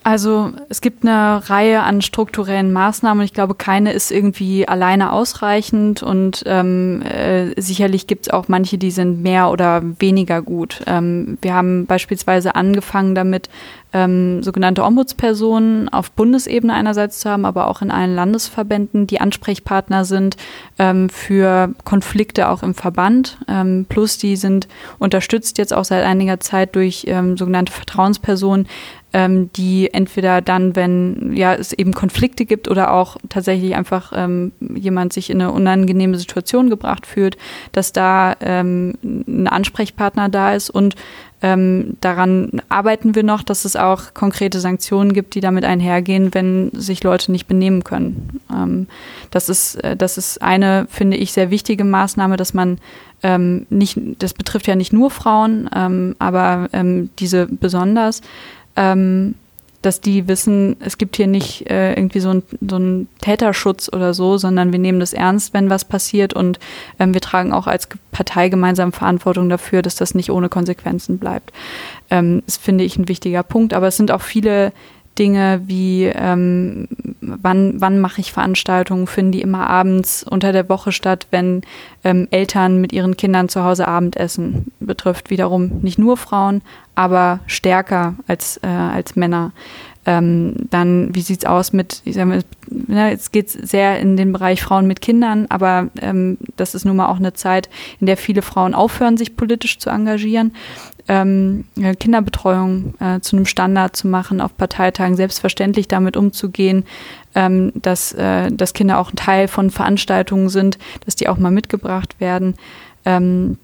G: Also es gibt eine Reihe an strukturellen Maßnahmen. Ich glaube, keine ist irgendwie alleine ausreichend und ähm, äh, sicherlich gibt es auch manche, die sind mehr oder weniger gut. Ähm, wir haben beispielsweise angefangen damit, ähm, sogenannte Ombudspersonen auf Bundesebene einerseits zu haben, aber auch in allen Landesverbänden, die Ansprechpartner sind ähm, für Konflikte auch im Verband. Ähm, plus die sind unterstützt jetzt auch seit einiger Zeit durch ähm, sogenannte Vertrauenspersonen, ähm, die entweder dann, wenn ja es eben Konflikte gibt oder auch tatsächlich einfach ähm, jemand sich in eine unangenehme Situation gebracht fühlt, dass da ähm, ein Ansprechpartner da ist und ähm, daran arbeiten wir noch, dass es auch konkrete Sanktionen gibt, die damit einhergehen, wenn sich Leute nicht benehmen können. Ähm, das, ist, äh, das ist eine, finde ich, sehr wichtige Maßnahme, dass man ähm, nicht, das betrifft ja nicht nur Frauen, ähm, aber ähm, diese besonders, ähm, dass die wissen, es gibt hier nicht äh, irgendwie so einen so Täterschutz oder so, sondern wir nehmen das ernst, wenn was passiert und ähm, wir tragen auch als Partei gemeinsam Verantwortung dafür, dass das nicht ohne Konsequenzen bleibt. Ähm, das finde ich ein wichtiger Punkt, aber es sind auch viele Dinge wie ähm, wann, wann mache ich Veranstaltungen, finden die immer abends unter der Woche statt, wenn ähm, Eltern mit ihren Kindern zu Hause Abendessen. Betrifft wiederum nicht nur Frauen, aber stärker als, äh, als Männer. Ähm, dann, wie sieht's aus mit, ich sag mal, ne, jetzt geht's sehr in den Bereich Frauen mit Kindern, aber ähm, das ist nun mal auch eine Zeit, in der viele Frauen aufhören, sich politisch zu engagieren ähm, Kinderbetreuung äh, zu einem Standard zu machen, auf Parteitagen selbstverständlich damit umzugehen, ähm, dass, äh, dass Kinder auch ein Teil von Veranstaltungen sind, dass die auch mal mitgebracht werden. Ähm,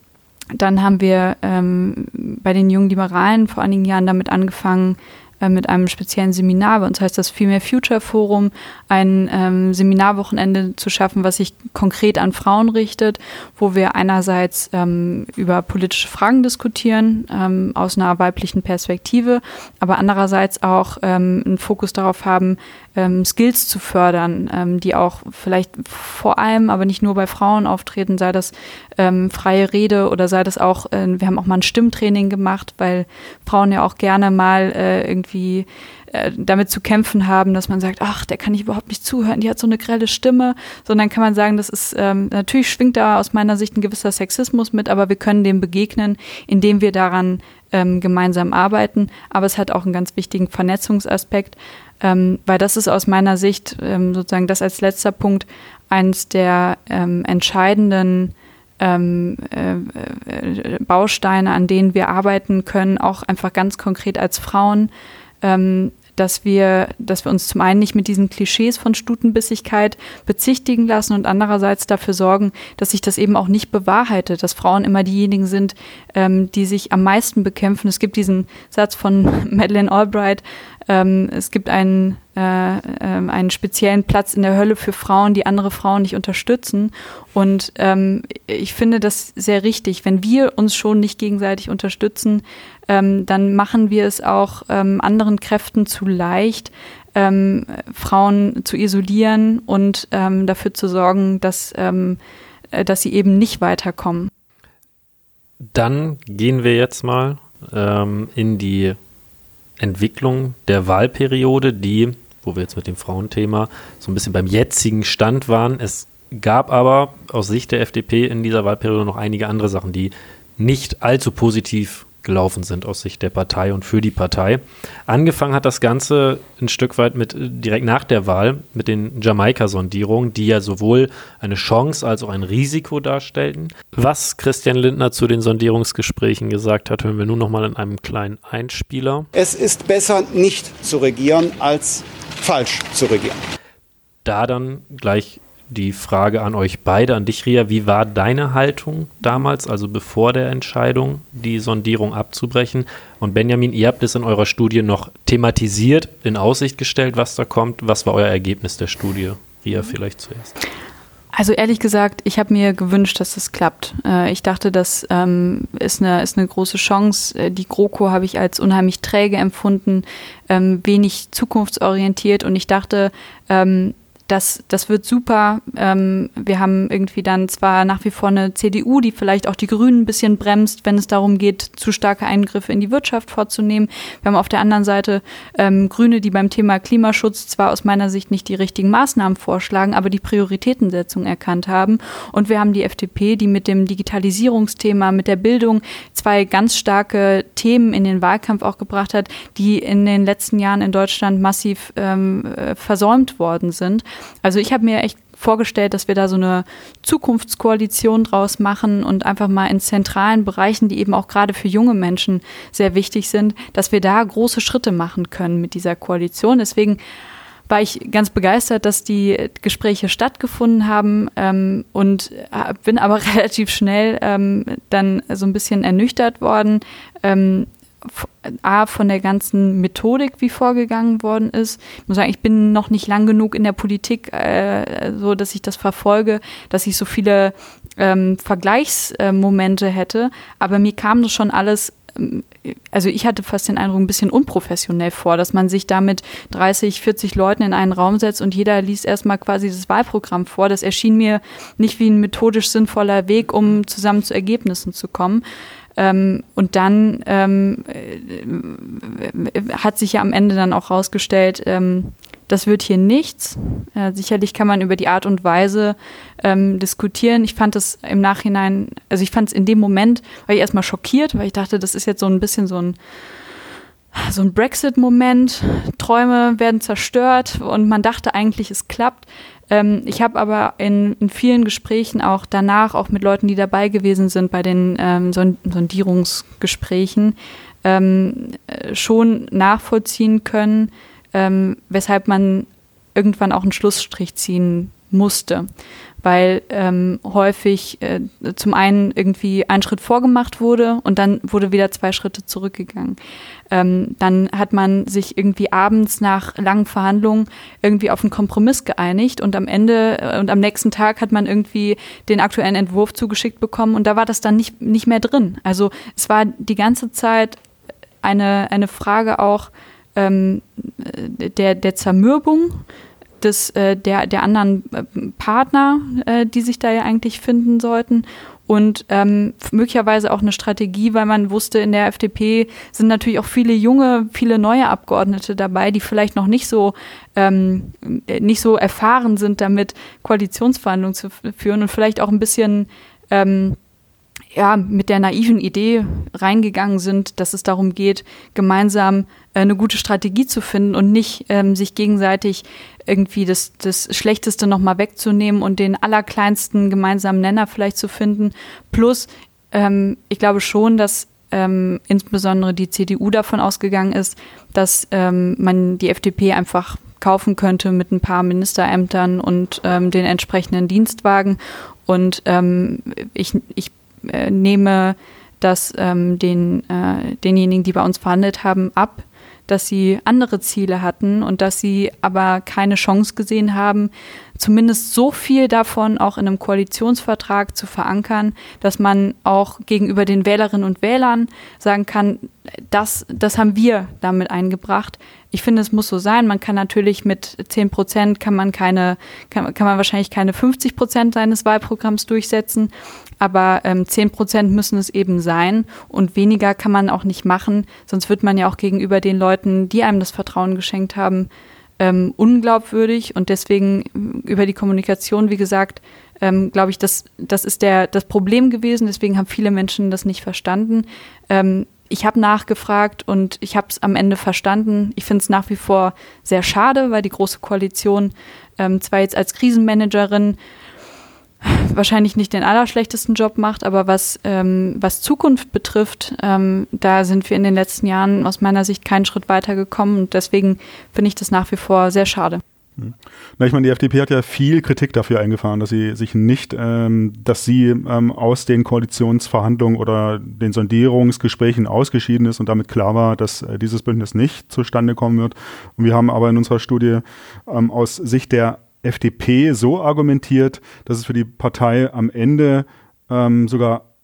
G: dann haben wir ähm, bei den jungen Liberalen vor einigen Jahren damit angefangen, äh, mit einem speziellen Seminar, bei uns heißt das Female Future Forum, ein ähm, Seminarwochenende zu schaffen, was sich konkret an Frauen richtet, wo wir einerseits ähm, über politische Fragen diskutieren, ähm, aus einer weiblichen Perspektive, aber andererseits auch ähm, einen Fokus darauf haben, ähm, Skills zu fördern, ähm, die auch vielleicht vor allem, aber nicht nur bei Frauen auftreten, sei das ähm, freie Rede oder sei das auch, äh, wir haben auch mal ein Stimmtraining gemacht, weil Frauen ja auch gerne mal äh, irgendwie äh, damit zu kämpfen haben, dass man sagt, ach, der kann ich überhaupt nicht zuhören, die hat so eine grelle Stimme, sondern kann man sagen, das ist ähm, natürlich schwingt da aus meiner Sicht ein gewisser Sexismus mit, aber wir können dem begegnen, indem wir daran ähm, gemeinsam arbeiten. Aber es hat auch einen ganz wichtigen Vernetzungsaspekt ähm, weil das ist aus meiner Sicht ähm, sozusagen das als letzter Punkt eines der ähm, entscheidenden ähm, äh, äh, Bausteine, an denen wir arbeiten können, auch einfach ganz konkret als Frauen, ähm, dass wir, dass wir uns zum einen nicht mit diesen Klischees von Stutenbissigkeit bezichtigen lassen und andererseits dafür sorgen, dass sich das eben auch nicht bewahrheitet, dass Frauen immer diejenigen sind, ähm, die sich am meisten bekämpfen. Es gibt diesen Satz von Madeleine Albright, ähm, es gibt einen, äh, äh, einen speziellen Platz in der Hölle für Frauen, die andere Frauen nicht unterstützen. Und ähm, ich finde das sehr richtig. Wenn wir uns schon nicht gegenseitig unterstützen, ähm, dann machen wir es auch ähm, anderen Kräften zu leicht, ähm, Frauen zu isolieren und ähm, dafür zu sorgen, dass, ähm, äh, dass sie eben nicht weiterkommen.
E: Dann gehen wir jetzt mal ähm, in die Entwicklung der Wahlperiode, die, wo wir jetzt mit dem Frauenthema so ein bisschen beim jetzigen Stand waren. Es gab aber aus Sicht der FDP in dieser Wahlperiode noch einige andere Sachen, die nicht allzu positiv gelaufen sind aus Sicht der Partei und für die Partei. Angefangen hat das Ganze ein Stück weit mit äh, direkt nach der Wahl mit den Jamaika-Sondierungen, die ja sowohl eine Chance als auch ein Risiko darstellten. Was Christian Lindner zu den Sondierungsgesprächen gesagt hat, hören wir nun nochmal in einem kleinen Einspieler.
B: Es ist besser, nicht zu regieren, als falsch zu regieren.
E: Da dann gleich die Frage an euch beide, an dich, Ria. Wie war deine Haltung damals, also bevor der Entscheidung, die Sondierung abzubrechen? Und Benjamin, ihr habt es in eurer Studie noch thematisiert, in Aussicht gestellt, was da kommt. Was war euer Ergebnis der Studie? Ria, vielleicht zuerst.
G: Also ehrlich gesagt, ich habe mir gewünscht, dass das klappt. Äh, ich dachte, das ähm, ist, eine, ist eine große Chance. Äh, die GroKo habe ich als unheimlich träge empfunden, ähm, wenig zukunftsorientiert und ich dachte, ähm, das, das wird super. Ähm, wir haben irgendwie dann zwar nach wie vor eine CDU, die vielleicht auch die Grünen ein bisschen bremst, wenn es darum geht, zu starke Eingriffe in die Wirtschaft vorzunehmen. Wir haben auf der anderen Seite ähm, Grüne, die beim Thema Klimaschutz zwar aus meiner Sicht nicht die richtigen Maßnahmen vorschlagen, aber die Prioritätensetzung erkannt haben. Und wir haben die FDP, die mit dem Digitalisierungsthema, mit der Bildung zwei ganz starke Themen in den Wahlkampf auch gebracht hat, die in den letzten Jahren in Deutschland massiv ähm, äh, versäumt worden sind. Also ich habe mir echt vorgestellt, dass wir da so eine Zukunftskoalition draus machen und einfach mal in zentralen Bereichen, die eben auch gerade für junge Menschen sehr wichtig sind, dass wir da große Schritte machen können mit dieser Koalition. Deswegen war ich ganz begeistert, dass die Gespräche stattgefunden haben ähm, und äh, bin aber relativ schnell ähm, dann so ein bisschen ernüchtert worden. Ähm, A, von der ganzen Methodik, wie vorgegangen worden ist. Ich muss sagen, ich bin noch nicht lang genug in der Politik, äh, so dass ich das verfolge, dass ich so viele ähm, Vergleichsmomente hätte. Aber mir kam das schon alles ähm, also ich hatte fast den Eindruck, ein bisschen unprofessionell vor, dass man sich da mit 30, 40 Leuten in einen Raum setzt und jeder liest erstmal quasi das Wahlprogramm vor. Das erschien mir nicht wie ein methodisch sinnvoller Weg, um zusammen zu Ergebnissen zu kommen. Ähm, und dann ähm, äh, hat sich ja am Ende dann auch rausgestellt, ähm, das wird hier nichts. Äh, sicherlich kann man über die Art und Weise ähm, diskutieren. Ich fand es im Nachhinein, also ich fand es in dem Moment, war ich erstmal schockiert, weil ich dachte, das ist jetzt so ein bisschen so ein so ein Brexit-Moment, Träume werden zerstört und man dachte eigentlich, es klappt. Ähm, ich habe aber in, in, vielen Gesprächen auch danach, auch mit Leuten, die dabei gewesen sind bei den ähm, Sondierungsgesprächen, ähm, äh, schon nachvollziehen können, ähm, weshalb man irgendwann auch einen Schlussstrich ziehen musste weil ähm, häufig äh, zum einen irgendwie ein Schritt vorgemacht wurde und dann wurde wieder zwei Schritte zurückgegangen. Ähm, dann hat man sich irgendwie abends nach langen Verhandlungen irgendwie auf einen Kompromiss geeinigt und am Ende äh, und am nächsten Tag hat man irgendwie den aktuellen Entwurf zugeschickt bekommen und da war das dann nicht, nicht mehr drin. Also es war die ganze Zeit eine, eine Frage auch ähm, der, der Zermürbung des, äh, der, der anderen äh, Partner, äh, die sich da ja eigentlich finden sollten. Und ähm, möglicherweise auch eine Strategie, weil man wusste, in der FDP sind natürlich auch viele junge, viele neue Abgeordnete dabei, die vielleicht noch nicht so ähm, nicht so erfahren sind, damit Koalitionsverhandlungen zu führen und vielleicht auch ein bisschen ähm, ja, mit der naiven Idee reingegangen sind, dass es darum geht, gemeinsam äh, eine gute Strategie zu finden und nicht ähm, sich gegenseitig irgendwie das, das Schlechteste nochmal wegzunehmen und den allerkleinsten gemeinsamen Nenner vielleicht zu finden. Plus, ähm, ich glaube schon, dass ähm, insbesondere die CDU davon ausgegangen ist, dass ähm, man die FDP einfach kaufen könnte mit ein paar Ministerämtern und ähm, den entsprechenden Dienstwagen. Und ähm, ich, ich äh, nehme das ähm, den, äh, denjenigen, die bei uns verhandelt haben, ab, dass sie andere Ziele hatten und dass sie aber keine Chance gesehen haben, zumindest so viel davon auch in einem Koalitionsvertrag zu verankern, dass man auch gegenüber den Wählerinnen und Wählern sagen kann, das, das haben wir damit eingebracht. Ich finde, es muss so sein. Man kann natürlich mit 10 Prozent kann man keine, kann, kann man wahrscheinlich keine 50 Prozent seines Wahlprogramms durchsetzen. Aber ähm, 10 Prozent müssen es eben sein und weniger kann man auch nicht machen. Sonst wird man ja auch gegenüber den Leuten, die einem das Vertrauen geschenkt haben, ähm, unglaubwürdig. Und deswegen äh, über die Kommunikation, wie gesagt, ähm, glaube ich, das, das ist der, das Problem gewesen. Deswegen haben viele Menschen das nicht verstanden. Ähm, ich habe nachgefragt und ich habe es am Ende verstanden. Ich finde es nach wie vor sehr schade, weil die Große Koalition ähm, zwar jetzt als Krisenmanagerin wahrscheinlich nicht den allerschlechtesten Job macht, aber was, ähm, was Zukunft betrifft, ähm, da sind wir in den letzten Jahren aus meiner Sicht keinen Schritt weiter gekommen und deswegen finde ich das nach wie vor sehr schade.
F: Hm. Na, ich meine, die FDP hat ja viel Kritik dafür eingefahren, dass sie sich nicht, ähm, dass sie ähm, aus den Koalitionsverhandlungen oder den Sondierungsgesprächen ausgeschieden ist und damit klar war, dass äh, dieses Bündnis nicht zustande kommen wird. Und wir haben aber in unserer Studie ähm, aus Sicht der FDP so argumentiert, dass es für die Partei am Ende ähm, sogar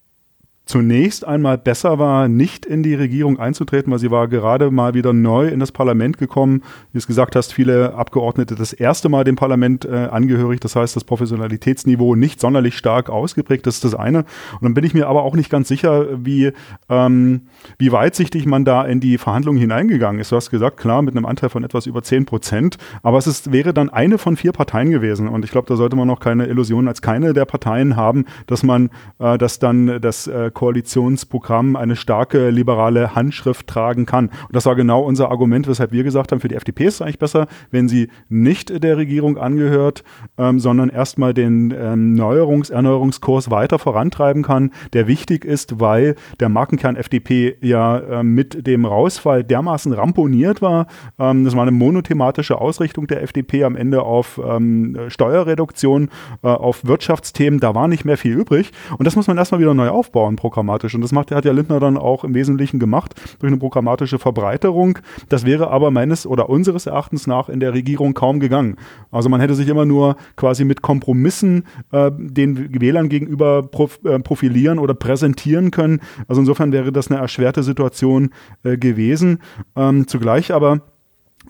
F: zunächst einmal besser war, nicht in die Regierung einzutreten, weil sie war gerade mal wieder neu in das Parlament gekommen. Wie du es gesagt hast, viele Abgeordnete das erste Mal dem Parlament äh, angehörig. Das heißt, das Professionalitätsniveau nicht sonderlich stark ausgeprägt. Das ist das eine. Und dann bin ich mir aber auch nicht ganz sicher, wie, ähm, wie weitsichtig man da in die Verhandlungen hineingegangen ist. Du hast gesagt, klar, mit einem Anteil von etwas über 10 Prozent. Aber es ist, wäre dann eine von vier Parteien gewesen. Und ich glaube, da sollte man noch keine Illusionen als keine der Parteien haben, dass man, äh, dass dann das äh, Koalitionsprogramm eine starke liberale Handschrift tragen kann. Und das war genau unser Argument, weshalb wir gesagt haben, für die FDP ist es eigentlich besser, wenn sie nicht der Regierung angehört, ähm, sondern erstmal den ähm, Neuerungs-, Erneuerungskurs weiter vorantreiben kann, der wichtig ist, weil der Markenkern FDP ja äh, mit dem Rausfall dermaßen ramponiert war. Ähm, das war eine monothematische Ausrichtung der FDP am Ende auf ähm, Steuerreduktion, äh, auf Wirtschaftsthemen. Da war nicht mehr viel übrig. Und das muss man erstmal wieder neu aufbauen programmatisch. Und das macht, hat ja Lindner dann auch im Wesentlichen gemacht durch eine programmatische Verbreiterung. Das wäre aber meines oder unseres Erachtens nach in der Regierung kaum gegangen. Also man hätte sich immer nur quasi mit Kompromissen äh, den Wählern gegenüber prof, äh, profilieren oder präsentieren können. Also insofern wäre das eine erschwerte Situation äh, gewesen. Ähm, zugleich aber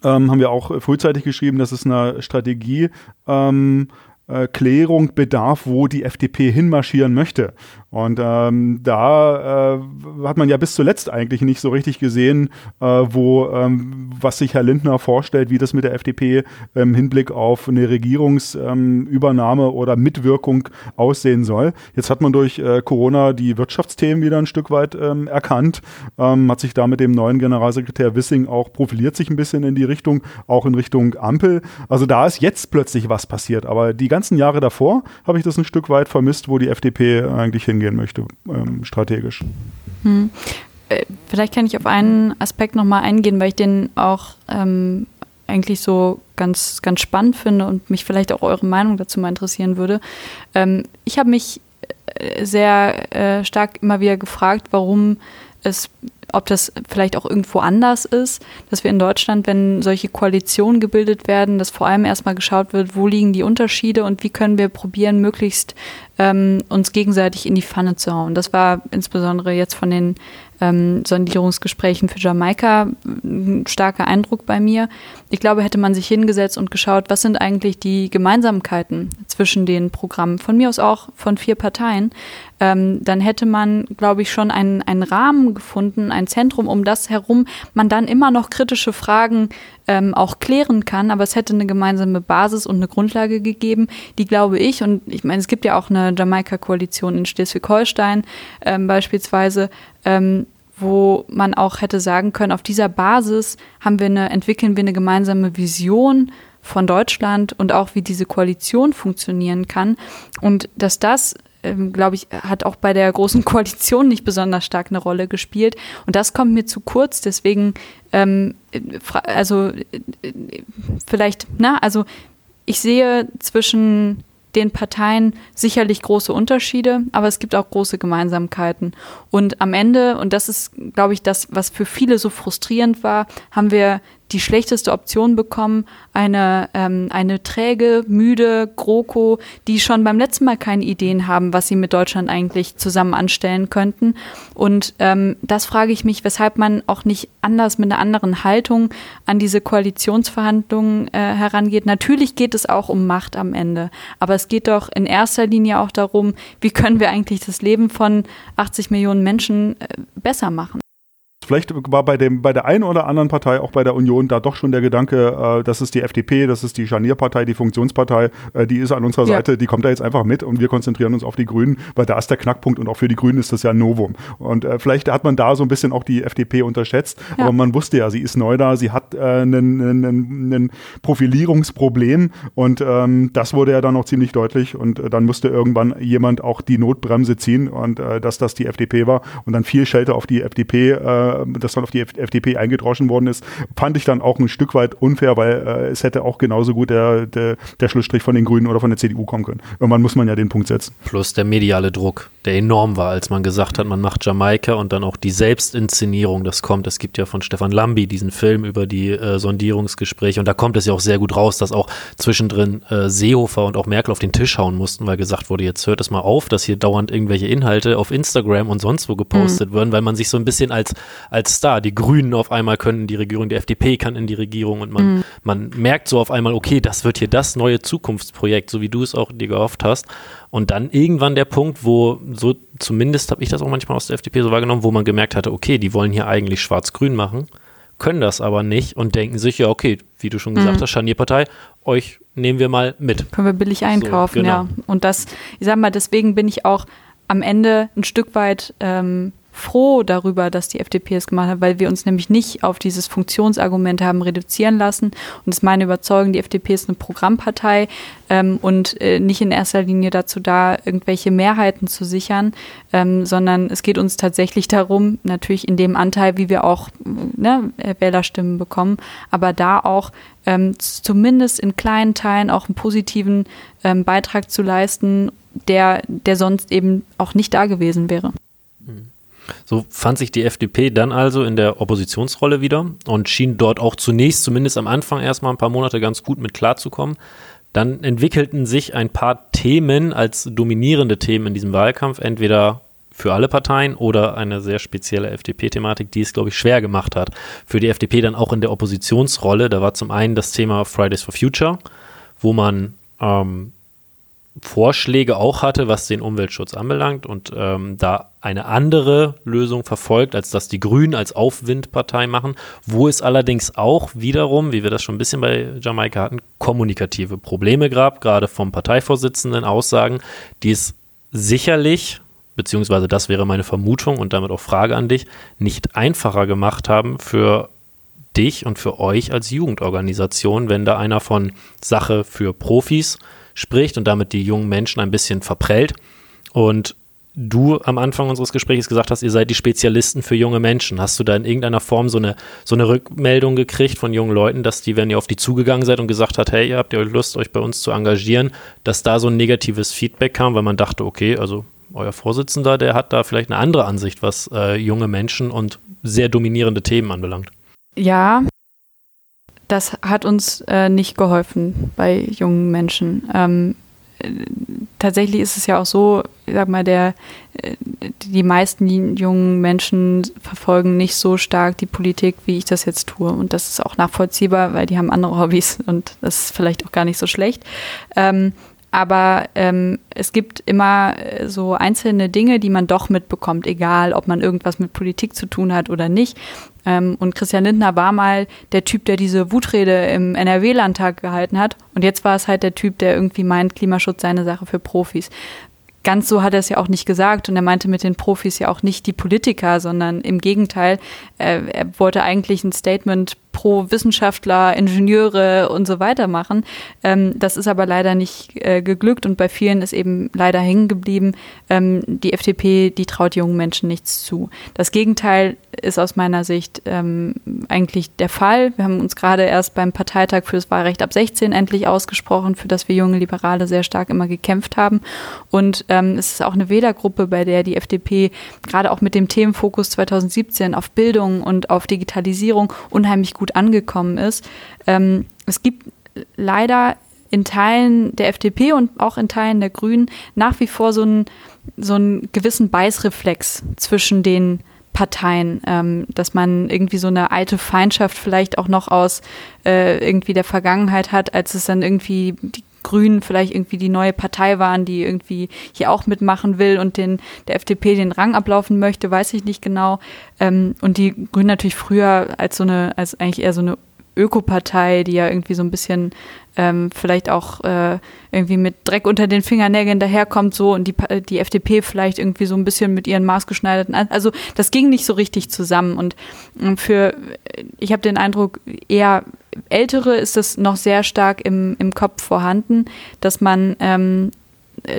F: ähm, haben wir auch frühzeitig geschrieben, dass es eine Strategie ähm, äh, Klärung bedarf, wo die FDP hinmarschieren möchte. Und ähm, da äh, hat man ja bis zuletzt eigentlich nicht so richtig gesehen, äh, wo ähm, was sich Herr Lindner vorstellt, wie das mit der FDP im Hinblick auf eine Regierungsübernahme ähm, oder Mitwirkung aussehen soll. Jetzt hat man durch äh, Corona die Wirtschaftsthemen wieder ein Stück weit ähm, erkannt, ähm, hat sich da mit dem neuen Generalsekretär Wissing auch profiliert sich ein bisschen in die Richtung, auch in Richtung Ampel. Also da ist jetzt plötzlich was passiert. Aber die ganzen Jahre davor habe ich das ein Stück weit vermisst, wo die FDP eigentlich hingeht angehen möchte, ähm, strategisch.
G: Hm. Äh, vielleicht kann ich auf einen Aspekt nochmal eingehen, weil ich den auch ähm, eigentlich so ganz, ganz spannend finde und mich vielleicht auch eure Meinung dazu mal interessieren würde. Ähm, ich habe mich äh, sehr äh, stark immer wieder gefragt, warum es ob das vielleicht auch irgendwo anders ist, dass wir in Deutschland, wenn solche Koalitionen gebildet werden, dass vor allem erstmal geschaut wird, wo liegen die Unterschiede und wie können wir probieren, möglichst ähm, uns gegenseitig in die Pfanne zu hauen. Das war insbesondere jetzt von den ähm, Sondierungsgesprächen für Jamaika ein starker Eindruck bei mir. Ich glaube, hätte man sich hingesetzt und geschaut, was sind eigentlich die Gemeinsamkeiten zwischen den Programmen, von mir aus auch von vier Parteien, ähm, dann hätte man, glaube ich, schon einen, einen Rahmen gefunden, ein Zentrum, um das herum man dann immer noch kritische Fragen ähm, auch klären kann, aber es hätte eine gemeinsame Basis und eine Grundlage gegeben, die glaube ich, und ich meine, es gibt ja auch eine Jamaika-Koalition in Schleswig-Holstein ähm, beispielsweise, ähm, wo man auch hätte sagen können, auf dieser Basis haben wir eine, entwickeln wir eine gemeinsame Vision von Deutschland und auch wie diese Koalition funktionieren kann. Und dass das ähm, glaube ich, hat auch bei der großen Koalition nicht besonders stark eine Rolle gespielt. Und das kommt mir zu kurz. Deswegen, ähm, also vielleicht, na, also ich sehe zwischen den Parteien sicherlich große Unterschiede, aber es gibt auch große Gemeinsamkeiten. Und am Ende, und das ist, glaube ich, das, was für viele so frustrierend war, haben wir die schlechteste Option bekommen, eine, ähm, eine träge, müde GroKo, die schon beim letzten Mal keine Ideen haben, was sie mit Deutschland eigentlich zusammen anstellen könnten. Und ähm, das frage ich mich, weshalb man auch nicht anders mit einer anderen Haltung an diese Koalitionsverhandlungen äh, herangeht. Natürlich geht es auch um Macht am Ende, aber es geht doch in erster Linie auch darum, wie können wir eigentlich das Leben von 80 Millionen Menschen äh, besser machen.
F: Vielleicht war bei, dem, bei der einen oder anderen Partei, auch bei der Union, da doch schon der Gedanke, äh, das ist die FDP, das ist die Scharnierpartei, die Funktionspartei, äh, die ist an unserer ja. Seite, die kommt da jetzt einfach mit und wir konzentrieren uns auf die Grünen, weil da ist der Knackpunkt und auch für die Grünen ist das ja ein Novum. Und äh, vielleicht hat man da so ein bisschen auch die FDP unterschätzt, ja. aber man wusste ja, sie ist neu da, sie hat ein äh, Profilierungsproblem und ähm, das wurde ja dann auch ziemlich deutlich und äh, dann musste irgendwann jemand auch die Notbremse ziehen und äh, dass das die FDP war und dann viel Schelte auf die FDP äh, das dann auf die FDP eingedroschen worden ist, fand ich dann auch ein Stück weit unfair, weil äh, es hätte auch genauso gut der, der, der Schlussstrich von den Grünen oder von der CDU kommen können. Irgendwann muss man ja den Punkt setzen.
E: Plus der mediale Druck, der enorm war, als man gesagt hat, man macht Jamaika und dann auch die Selbstinszenierung, das kommt. Es gibt ja von Stefan Lambi diesen Film über die äh, Sondierungsgespräche und da kommt es ja auch sehr gut raus, dass auch zwischendrin äh, Seehofer und auch Merkel auf den Tisch hauen mussten, weil gesagt wurde, jetzt hört es mal auf, dass hier dauernd irgendwelche Inhalte auf Instagram und sonst wo gepostet mhm. werden, weil man sich so ein bisschen als als Star. Die Grünen auf einmal können in die Regierung, die FDP kann in die Regierung und man, mhm. man merkt so auf einmal, okay, das wird hier das neue Zukunftsprojekt, so wie du es auch dir gehofft hast. Und dann irgendwann der Punkt, wo so, zumindest habe ich das auch manchmal aus der FDP so wahrgenommen, wo man gemerkt hatte, okay, die wollen hier eigentlich schwarz-grün machen, können das aber nicht und denken sich, ja, okay, wie du schon gesagt mhm. hast, Scharnierpartei, euch nehmen wir mal mit.
G: Können wir billig einkaufen, so, genau. ja. Und das, ich sag mal, deswegen bin ich auch am Ende ein Stück weit ähm, froh darüber, dass die FDP es gemacht hat, weil wir uns nämlich nicht auf dieses Funktionsargument haben reduzieren lassen. Und es ist meine Überzeugung, die FDP ist eine Programmpartei ähm, und äh, nicht in erster Linie dazu da, irgendwelche Mehrheiten zu sichern, ähm, sondern es geht uns tatsächlich darum, natürlich in dem Anteil, wie wir auch ne, Wählerstimmen bekommen, aber da auch ähm, zumindest in kleinen Teilen auch einen positiven ähm, Beitrag zu leisten, der, der sonst eben auch nicht da gewesen wäre.
E: Mhm. So fand sich die FDP dann also in der Oppositionsrolle wieder und schien dort auch zunächst, zumindest am Anfang erstmal ein paar Monate ganz gut mit klarzukommen. Dann entwickelten sich ein paar Themen als dominierende Themen in diesem Wahlkampf, entweder für alle Parteien oder eine sehr spezielle FDP-Thematik, die es, glaube ich, schwer gemacht hat. Für die FDP dann auch in der Oppositionsrolle. Da war zum einen das Thema Fridays for Future, wo man ähm, Vorschläge auch hatte, was den Umweltschutz anbelangt und ähm, da eine andere Lösung verfolgt, als dass die Grünen als Aufwindpartei machen, wo es allerdings auch wiederum, wie wir das schon ein bisschen bei Jamaika hatten, kommunikative Probleme gab, gerade vom Parteivorsitzenden Aussagen, die es sicherlich, beziehungsweise das wäre meine Vermutung und damit auch Frage an dich, nicht einfacher gemacht haben für dich und für euch als Jugendorganisation, wenn da einer von Sache für Profis spricht und damit die jungen Menschen ein bisschen verprellt. Und du am Anfang unseres Gesprächs gesagt hast, ihr seid die Spezialisten für junge Menschen. Hast du da in irgendeiner Form so eine, so eine Rückmeldung gekriegt von jungen Leuten, dass die, wenn ihr auf die zugegangen seid und gesagt hat, hey, ihr habt ihr Lust, euch bei uns zu engagieren, dass da so ein negatives Feedback kam, weil man dachte, okay, also euer Vorsitzender, der hat da vielleicht eine andere Ansicht, was äh, junge Menschen und sehr dominierende Themen anbelangt.
G: Ja, das hat uns äh, nicht geholfen bei jungen Menschen. Ähm, äh, tatsächlich ist es ja auch so, ich sag mal, der, äh, die meisten jungen Menschen verfolgen nicht so stark die Politik, wie ich das jetzt tue. Und das ist auch nachvollziehbar, weil die haben andere Hobbys und das ist vielleicht auch gar nicht so schlecht. Ähm, aber ähm, es gibt immer äh, so einzelne Dinge, die man doch mitbekommt, egal ob man irgendwas mit Politik zu tun hat oder nicht. Ähm, und Christian Lindner war mal der Typ, der diese Wutrede im NRW-Landtag gehalten hat. Und jetzt war es halt der Typ, der irgendwie meint, Klimaschutz sei eine Sache für Profis. Ganz so hat er es ja auch nicht gesagt und er meinte mit den Profis ja auch nicht die Politiker, sondern im Gegenteil, äh, er wollte eigentlich ein Statement pro Wissenschaftler, Ingenieure und so weiter machen. Ähm, das ist aber leider nicht äh, geglückt und bei vielen ist eben leider hängen geblieben. Ähm, die FDP, die traut jungen Menschen nichts zu. Das Gegenteil ist aus meiner Sicht ähm, eigentlich der Fall. Wir haben uns gerade erst beim Parteitag für das Wahlrecht ab 16 endlich ausgesprochen, für das wir junge Liberale sehr stark immer gekämpft haben. Und ähm, es ist auch eine Wählergruppe, bei der die FDP gerade auch mit dem Themenfokus 2017 auf Bildung und auf Digitalisierung unheimlich gut angekommen ist. Ähm, es gibt leider in Teilen der FDP und auch in Teilen der Grünen nach wie vor so einen, so einen gewissen Beißreflex zwischen den Parteien, ähm, dass man irgendwie so eine alte Feindschaft vielleicht auch noch aus äh, irgendwie der Vergangenheit hat, als es dann irgendwie die Grünen vielleicht irgendwie die neue Partei waren, die irgendwie hier auch mitmachen will und den der FDP den Rang ablaufen möchte, weiß ich nicht genau. Ähm, und die Grünen natürlich früher als so eine, als eigentlich eher so eine Ökopartei, die ja irgendwie so ein bisschen ähm, vielleicht auch äh, irgendwie mit Dreck unter den Fingernägeln daherkommt so und die, die FDP vielleicht irgendwie so ein bisschen mit ihren maßgeschneiderten, also das ging nicht so richtig zusammen. Und ähm, für, ich habe den Eindruck, eher Ältere ist es noch sehr stark im, im Kopf vorhanden, dass man ähm,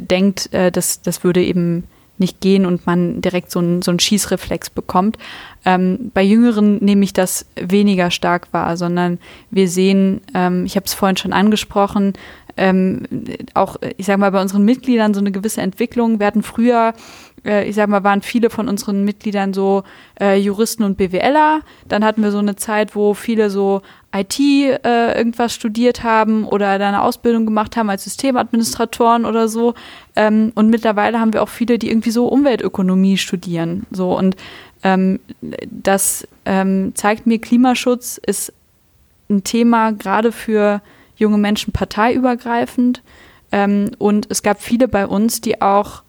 G: denkt, äh, dass das würde eben nicht gehen und man direkt so einen so einen Schießreflex bekommt. Ähm, bei Jüngeren nehme ich das weniger stark wahr, sondern wir sehen, ähm, ich habe es vorhin schon angesprochen, ähm, auch, ich sage mal, bei unseren Mitgliedern so eine gewisse Entwicklung. Wir hatten früher äh, ich sag mal, waren viele von unseren Mitgliedern so äh, Juristen und BWLer. Dann hatten wir so eine Zeit, wo viele so IT äh, irgendwas studiert haben oder da eine Ausbildung gemacht haben als Systemadministratoren oder so. Ähm, und mittlerweile haben wir auch viele, die irgendwie so Umweltökonomie studieren. So und ähm, das ähm, zeigt mir, Klimaschutz ist ein Thema gerade für junge Menschen parteiübergreifend. Ähm, und es gab viele bei uns, die auch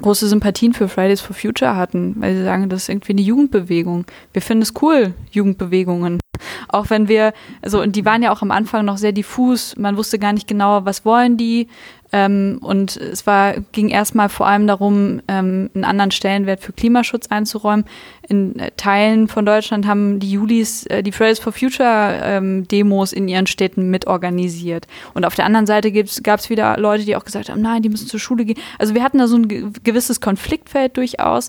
G: große Sympathien für Fridays for Future hatten, weil sie sagen, das ist irgendwie eine Jugendbewegung. Wir finden es cool, Jugendbewegungen. Auch wenn wir, also, und die waren ja auch am Anfang noch sehr diffus, man wusste gar nicht genau, was wollen die, ähm, und es war, ging erstmal vor allem darum, ähm, einen anderen Stellenwert für Klimaschutz einzuräumen. In äh, Teilen von Deutschland haben die Julis äh, die Fridays for Future ähm, Demos in ihren Städten mitorganisiert. Und auf der anderen Seite gab es wieder Leute, die auch gesagt haben, nein, die müssen zur Schule gehen. Also wir hatten da so ein gewisses Konfliktfeld durchaus.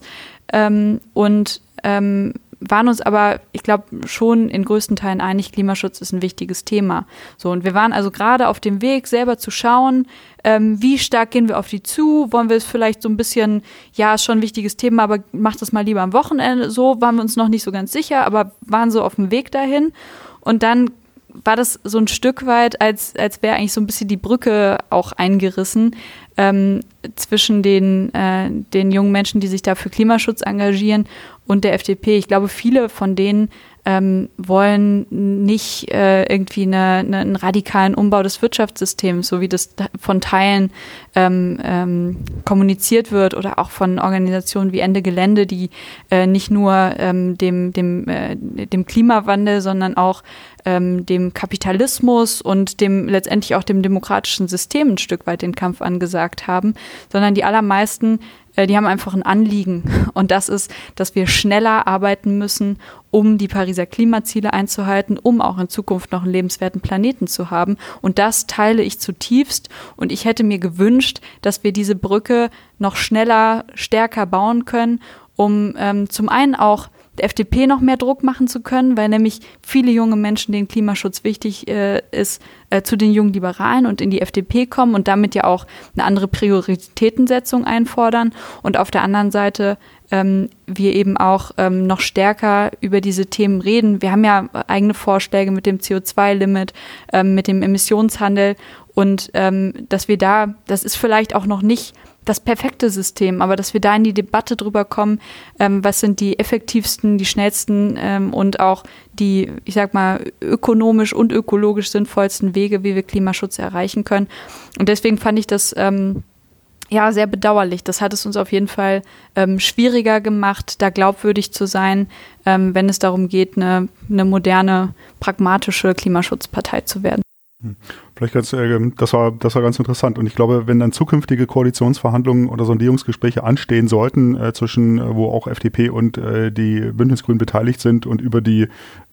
G: Ähm, und ähm, waren uns aber, ich glaube, schon in größten Teilen einig, Klimaschutz ist ein wichtiges Thema. So, und wir waren also gerade auf dem Weg, selber zu schauen, ähm, wie stark gehen wir auf die zu? Wollen wir es vielleicht so ein bisschen, ja, ist schon ein wichtiges Thema, aber macht das mal lieber am Wochenende. So waren wir uns noch nicht so ganz sicher, aber waren so auf dem Weg dahin. Und dann war das so ein Stück weit, als, als wäre eigentlich so ein bisschen die Brücke auch eingerissen ähm, zwischen den, äh, den jungen Menschen, die sich da für Klimaschutz engagieren und der FDP. Ich glaube, viele von denen ähm, wollen nicht äh, irgendwie eine, eine, einen radikalen Umbau des Wirtschaftssystems, so wie das von Teilen ähm, ähm, kommuniziert wird oder auch von Organisationen wie Ende Gelände, die äh, nicht nur ähm, dem, dem, äh, dem Klimawandel, sondern auch ähm, dem Kapitalismus und dem letztendlich auch dem demokratischen System ein Stück weit den Kampf angesagt haben, sondern die allermeisten äh, die haben einfach ein Anliegen. Und das ist, dass wir schneller arbeiten müssen, um die Pariser Klimaziele einzuhalten, um auch in Zukunft noch einen lebenswerten Planeten zu haben. Und das teile ich zutiefst. Und ich hätte mir gewünscht, dass wir diese Brücke noch schneller, stärker bauen können, um ähm, zum einen auch der FDP noch mehr Druck machen zu können, weil nämlich viele junge Menschen, denen Klimaschutz wichtig äh, ist, äh, zu den jungen Liberalen und in die FDP kommen und damit ja auch eine andere Prioritätensetzung einfordern. Und auf der anderen Seite ähm, wir eben auch ähm, noch stärker über diese Themen reden. Wir haben ja eigene Vorschläge mit dem CO2-Limit, ähm, mit dem Emissionshandel und ähm, dass wir da, das ist vielleicht auch noch nicht das perfekte System, aber dass wir da in die Debatte drüber kommen, ähm, was sind die effektivsten, die schnellsten ähm, und auch die, ich sag mal, ökonomisch und ökologisch sinnvollsten Wege, wie wir Klimaschutz erreichen können. Und deswegen fand ich das ähm, ja sehr bedauerlich. Das hat es uns auf jeden Fall ähm, schwieriger gemacht, da glaubwürdig zu sein, ähm, wenn es darum geht, eine, eine moderne, pragmatische Klimaschutzpartei zu werden.
F: Vielleicht ganz, äh, das war, das war ganz interessant. Und ich glaube, wenn dann zukünftige Koalitionsverhandlungen oder Sondierungsgespräche anstehen sollten, äh, zwischen, äh, wo auch FDP und äh, die Bündnisgrünen beteiligt sind und über die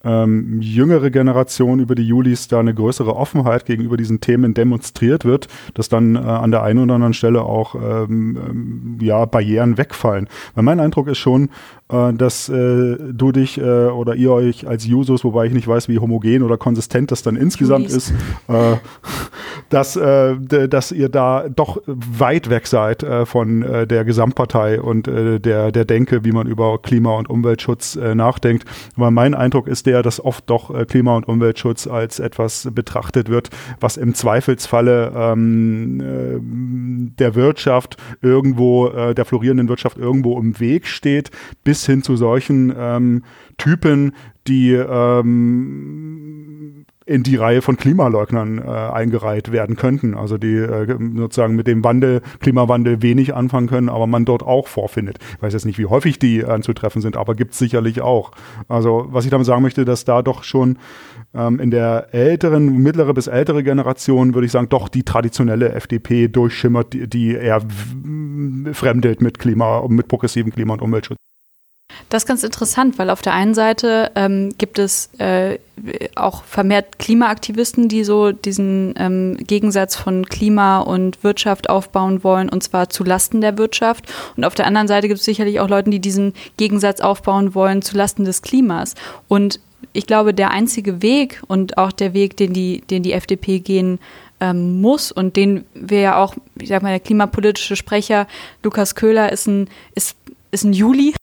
F: ähm, jüngere Generation, über die Julis da eine größere Offenheit gegenüber diesen Themen demonstriert wird, dass dann äh, an der einen oder anderen Stelle auch ähm, ähm, ja, Barrieren wegfallen. Weil mein Eindruck ist schon, äh, dass du dich oder ihr euch als Jusos, wobei ich nicht weiß, wie homogen oder konsistent das dann insgesamt Julis. ist, dass, äh, dass ihr da doch weit weg seid äh, von äh, der Gesamtpartei und äh, der, der Denke, wie man über Klima- und Umweltschutz äh, nachdenkt. Aber mein Eindruck ist der, dass oft doch äh, Klima- und Umweltschutz als etwas betrachtet wird, was im Zweifelsfalle ähm, äh, der Wirtschaft irgendwo, der florierenden Wirtschaft irgendwo im Weg steht, bis hin zu solchen ähm, Typen, die ähm, in die Reihe von Klimaleugnern äh, eingereiht werden könnten. Also die äh, sozusagen mit dem Wandel, Klimawandel wenig anfangen können, aber man dort auch vorfindet. Ich weiß jetzt nicht, wie häufig die anzutreffen sind, aber gibt es sicherlich auch. Also was ich damit sagen möchte, dass da doch schon ähm, in der älteren, mittlere bis ältere Generation, würde ich sagen, doch die traditionelle FDP durchschimmert, die, die eher fremdelt mit Klima, mit progressivem Klima- und Umweltschutz.
G: Das ist ganz interessant, weil auf der einen Seite ähm, gibt es äh, auch vermehrt Klimaaktivisten, die so diesen ähm, Gegensatz von Klima und Wirtschaft aufbauen wollen, und zwar zu Lasten der Wirtschaft. Und auf der anderen Seite gibt es sicherlich auch Leute, die diesen Gegensatz aufbauen wollen zu Lasten des Klimas. Und ich glaube, der einzige Weg und auch der Weg, den die, den die FDP gehen ähm, muss und den wir ja auch, ich sag mal, der klimapolitische Sprecher Lukas Köhler ist ein, ist, ist ein Juli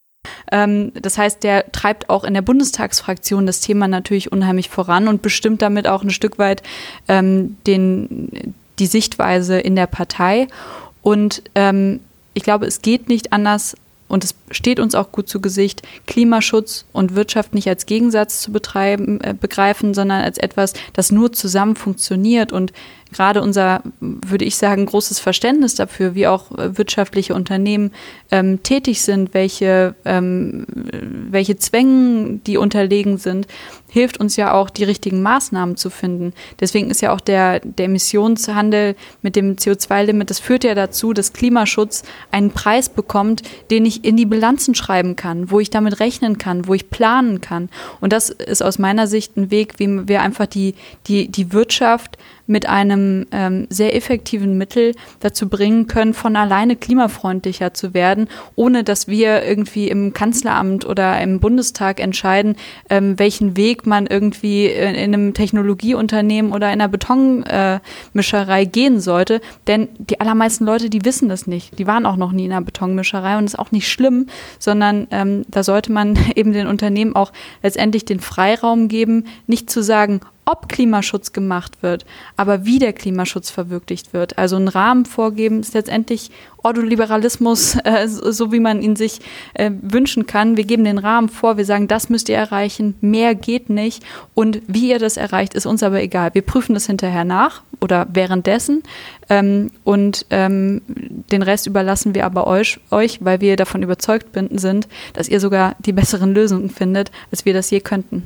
G: ähm, das heißt, der treibt auch in der Bundestagsfraktion das Thema natürlich unheimlich voran und bestimmt damit auch ein Stück weit ähm, den, die Sichtweise in der Partei. Und ähm, ich glaube, es geht nicht anders, und es steht uns auch gut zu Gesicht, Klimaschutz und Wirtschaft nicht als Gegensatz zu betreiben, äh, begreifen, sondern als etwas, das nur zusammen funktioniert. Und gerade unser, würde ich sagen, großes Verständnis dafür, wie auch äh, wirtschaftliche Unternehmen ähm, tätig sind, welche, ähm, welche Zwängen die unterlegen sind, hilft uns ja auch, die richtigen Maßnahmen zu finden. Deswegen ist ja auch der, der Emissionshandel mit dem CO2-Limit, das führt ja dazu, dass Klimaschutz einen Preis bekommt, den ich in die Bilanzen schreiben kann, wo ich damit rechnen kann, wo ich planen kann. Und das ist aus meiner Sicht ein Weg, wie wir einfach die, die, die Wirtschaft mit einem ähm, sehr effektiven Mittel dazu bringen können, von alleine klimafreundlicher zu werden, ohne dass wir irgendwie im Kanzleramt oder im Bundestag entscheiden, ähm, welchen Weg man irgendwie in, in einem Technologieunternehmen oder in einer Betonmischerei äh, gehen sollte. Denn die allermeisten Leute, die wissen das nicht. Die waren auch noch nie in einer Betonmischerei und ist auch nicht schlimm, sondern ähm, da sollte man eben den Unternehmen auch letztendlich den Freiraum geben, nicht zu sagen, ob Klimaschutz gemacht wird, aber wie der Klimaschutz verwirklicht wird. Also einen Rahmen vorgeben ist letztendlich Ordoliberalismus, äh, so wie man ihn sich äh, wünschen kann. Wir geben den Rahmen vor, wir sagen, das müsst ihr erreichen, mehr geht nicht. Und wie ihr das erreicht, ist uns aber egal. Wir prüfen das hinterher nach oder währenddessen. Ähm, und ähm, den Rest überlassen wir aber euch, euch, weil wir davon überzeugt sind, dass ihr sogar die besseren Lösungen findet, als wir das je könnten.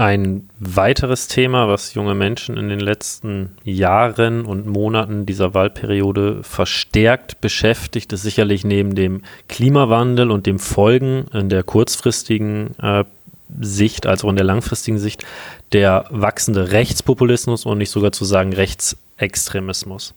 E: Ein weiteres Thema, was junge Menschen in den letzten Jahren und Monaten dieser Wahlperiode verstärkt beschäftigt, ist sicherlich neben dem Klimawandel und dem Folgen in der kurzfristigen äh, Sicht als auch in der langfristigen Sicht der wachsende Rechtspopulismus und nicht sogar zu sagen Rechtsextremismus.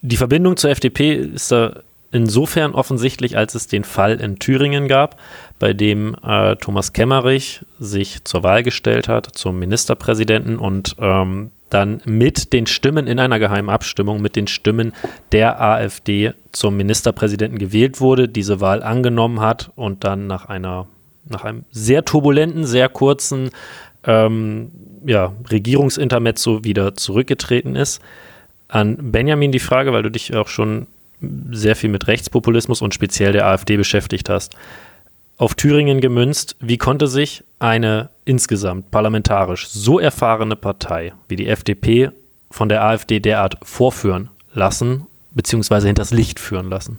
E: Die Verbindung zur FDP ist da insofern offensichtlich, als es den Fall in Thüringen gab, bei dem äh, Thomas Kemmerich sich zur Wahl gestellt hat zum Ministerpräsidenten und ähm, dann mit den Stimmen in einer geheimen Abstimmung, mit den Stimmen der AfD zum Ministerpräsidenten gewählt wurde, diese Wahl angenommen hat und dann nach einer, nach einem sehr turbulenten, sehr kurzen ähm, ja, Regierungsintermezzo wieder zurückgetreten ist. An Benjamin die Frage, weil du dich auch schon sehr viel mit Rechtspopulismus und speziell der AfD beschäftigt hast. Auf Thüringen gemünzt, wie konnte sich eine insgesamt parlamentarisch so erfahrene Partei wie die FDP von der AfD derart vorführen lassen, beziehungsweise hinters Licht führen lassen?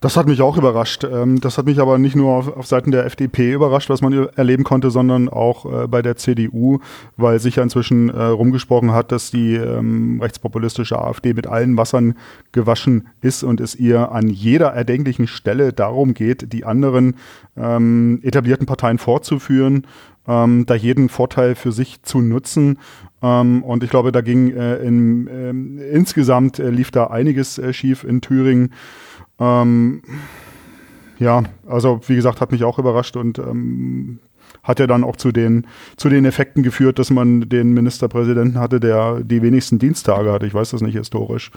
F: Das hat mich auch überrascht. Ähm, das hat mich aber nicht nur auf, auf Seiten der FDP überrascht, was man erleben konnte, sondern auch äh, bei der CDU, weil sich ja inzwischen äh, rumgesprochen hat, dass die ähm, rechtspopulistische AfD mit allen Wassern gewaschen ist und es ihr an jeder erdenklichen Stelle darum geht, die anderen ähm, etablierten Parteien fortzuführen, ähm, da jeden Vorteil für sich zu nutzen. Ähm, und ich glaube, da ging äh, in, äh, insgesamt äh, lief da einiges äh, schief in Thüringen. Ähm, ja, also wie gesagt, hat mich auch überrascht und ähm, hat ja dann auch zu den, zu den Effekten geführt, dass man den Ministerpräsidenten hatte, der die wenigsten Dienstage hatte. Ich weiß das nicht historisch,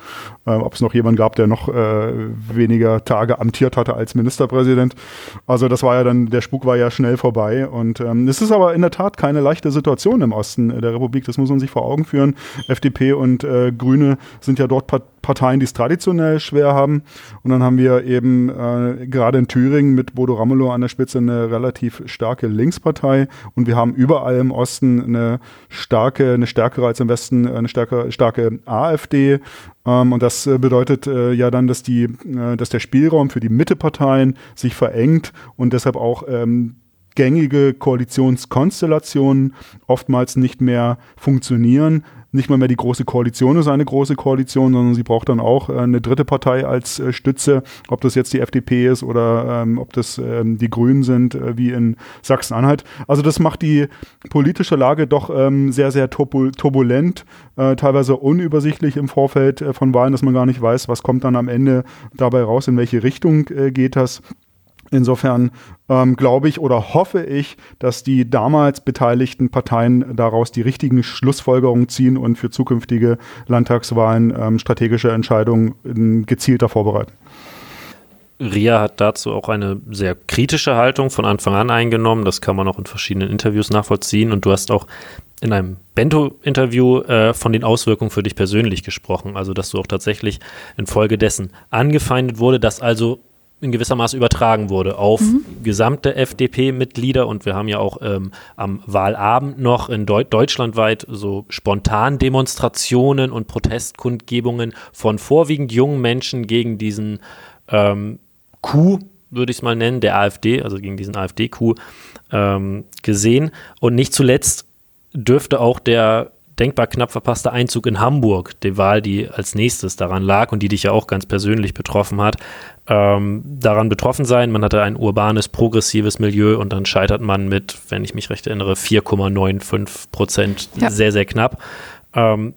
F: äh, ob es noch jemanden gab, der noch äh, weniger Tage amtiert hatte als Ministerpräsident. Also das war ja dann, der Spuk war ja schnell vorbei. Und ähm, es ist aber in der Tat keine leichte Situation im Osten der Republik. Das muss man sich vor Augen führen. FDP und äh, Grüne sind ja dort Parteien, die es traditionell schwer haben. Und dann haben wir eben äh, gerade in Thüringen mit Bodo Ramelow an der Spitze eine relativ starke Linkspartei. Und wir haben überall im Osten eine starke, eine stärkere als im Westen, eine stärkere, starke AfD. Ähm, und das äh, bedeutet äh, ja dann, dass die, äh, dass der Spielraum für die Mitteparteien sich verengt und deshalb auch ähm, gängige Koalitionskonstellationen oftmals nicht mehr funktionieren, nicht mal mehr die große Koalition ist eine große Koalition, sondern sie braucht dann auch äh, eine dritte Partei als äh, Stütze, ob das jetzt die FDP ist oder ähm, ob das ähm, die Grünen sind, äh, wie in Sachsen-Anhalt. Also das macht die politische Lage doch ähm, sehr, sehr turbulent, äh, teilweise unübersichtlich im Vorfeld äh, von Wahlen, dass man gar nicht weiß, was kommt dann am Ende dabei raus, in welche Richtung äh, geht das. Insofern ähm, glaube ich oder hoffe ich, dass die damals beteiligten Parteien daraus die richtigen Schlussfolgerungen ziehen und für zukünftige Landtagswahlen ähm, strategische Entscheidungen gezielter vorbereiten.
E: Ria hat dazu auch eine sehr kritische Haltung von Anfang an eingenommen. Das kann man auch in verschiedenen Interviews nachvollziehen. Und du hast auch in einem Bento-Interview äh, von den Auswirkungen für dich persönlich gesprochen. Also, dass du auch tatsächlich infolgedessen angefeindet wurde, dass also in gewisser Maße übertragen wurde auf mhm. gesamte FDP-Mitglieder und wir haben ja auch ähm, am Wahlabend noch in Deu deutschlandweit so spontan Demonstrationen und Protestkundgebungen von vorwiegend jungen Menschen gegen diesen ähm, Coup, würde ich es mal nennen, der AfD, also gegen diesen AfD-Coup ähm, gesehen. Und nicht zuletzt dürfte auch der denkbar knapp verpasste Einzug in Hamburg, die Wahl, die als nächstes daran lag und die dich ja auch ganz persönlich betroffen hat, ähm, daran betroffen sein. Man hatte ein urbanes, progressives Milieu und dann scheitert man mit, wenn ich mich recht erinnere, 4,95 Prozent, ja. sehr, sehr knapp. Ähm,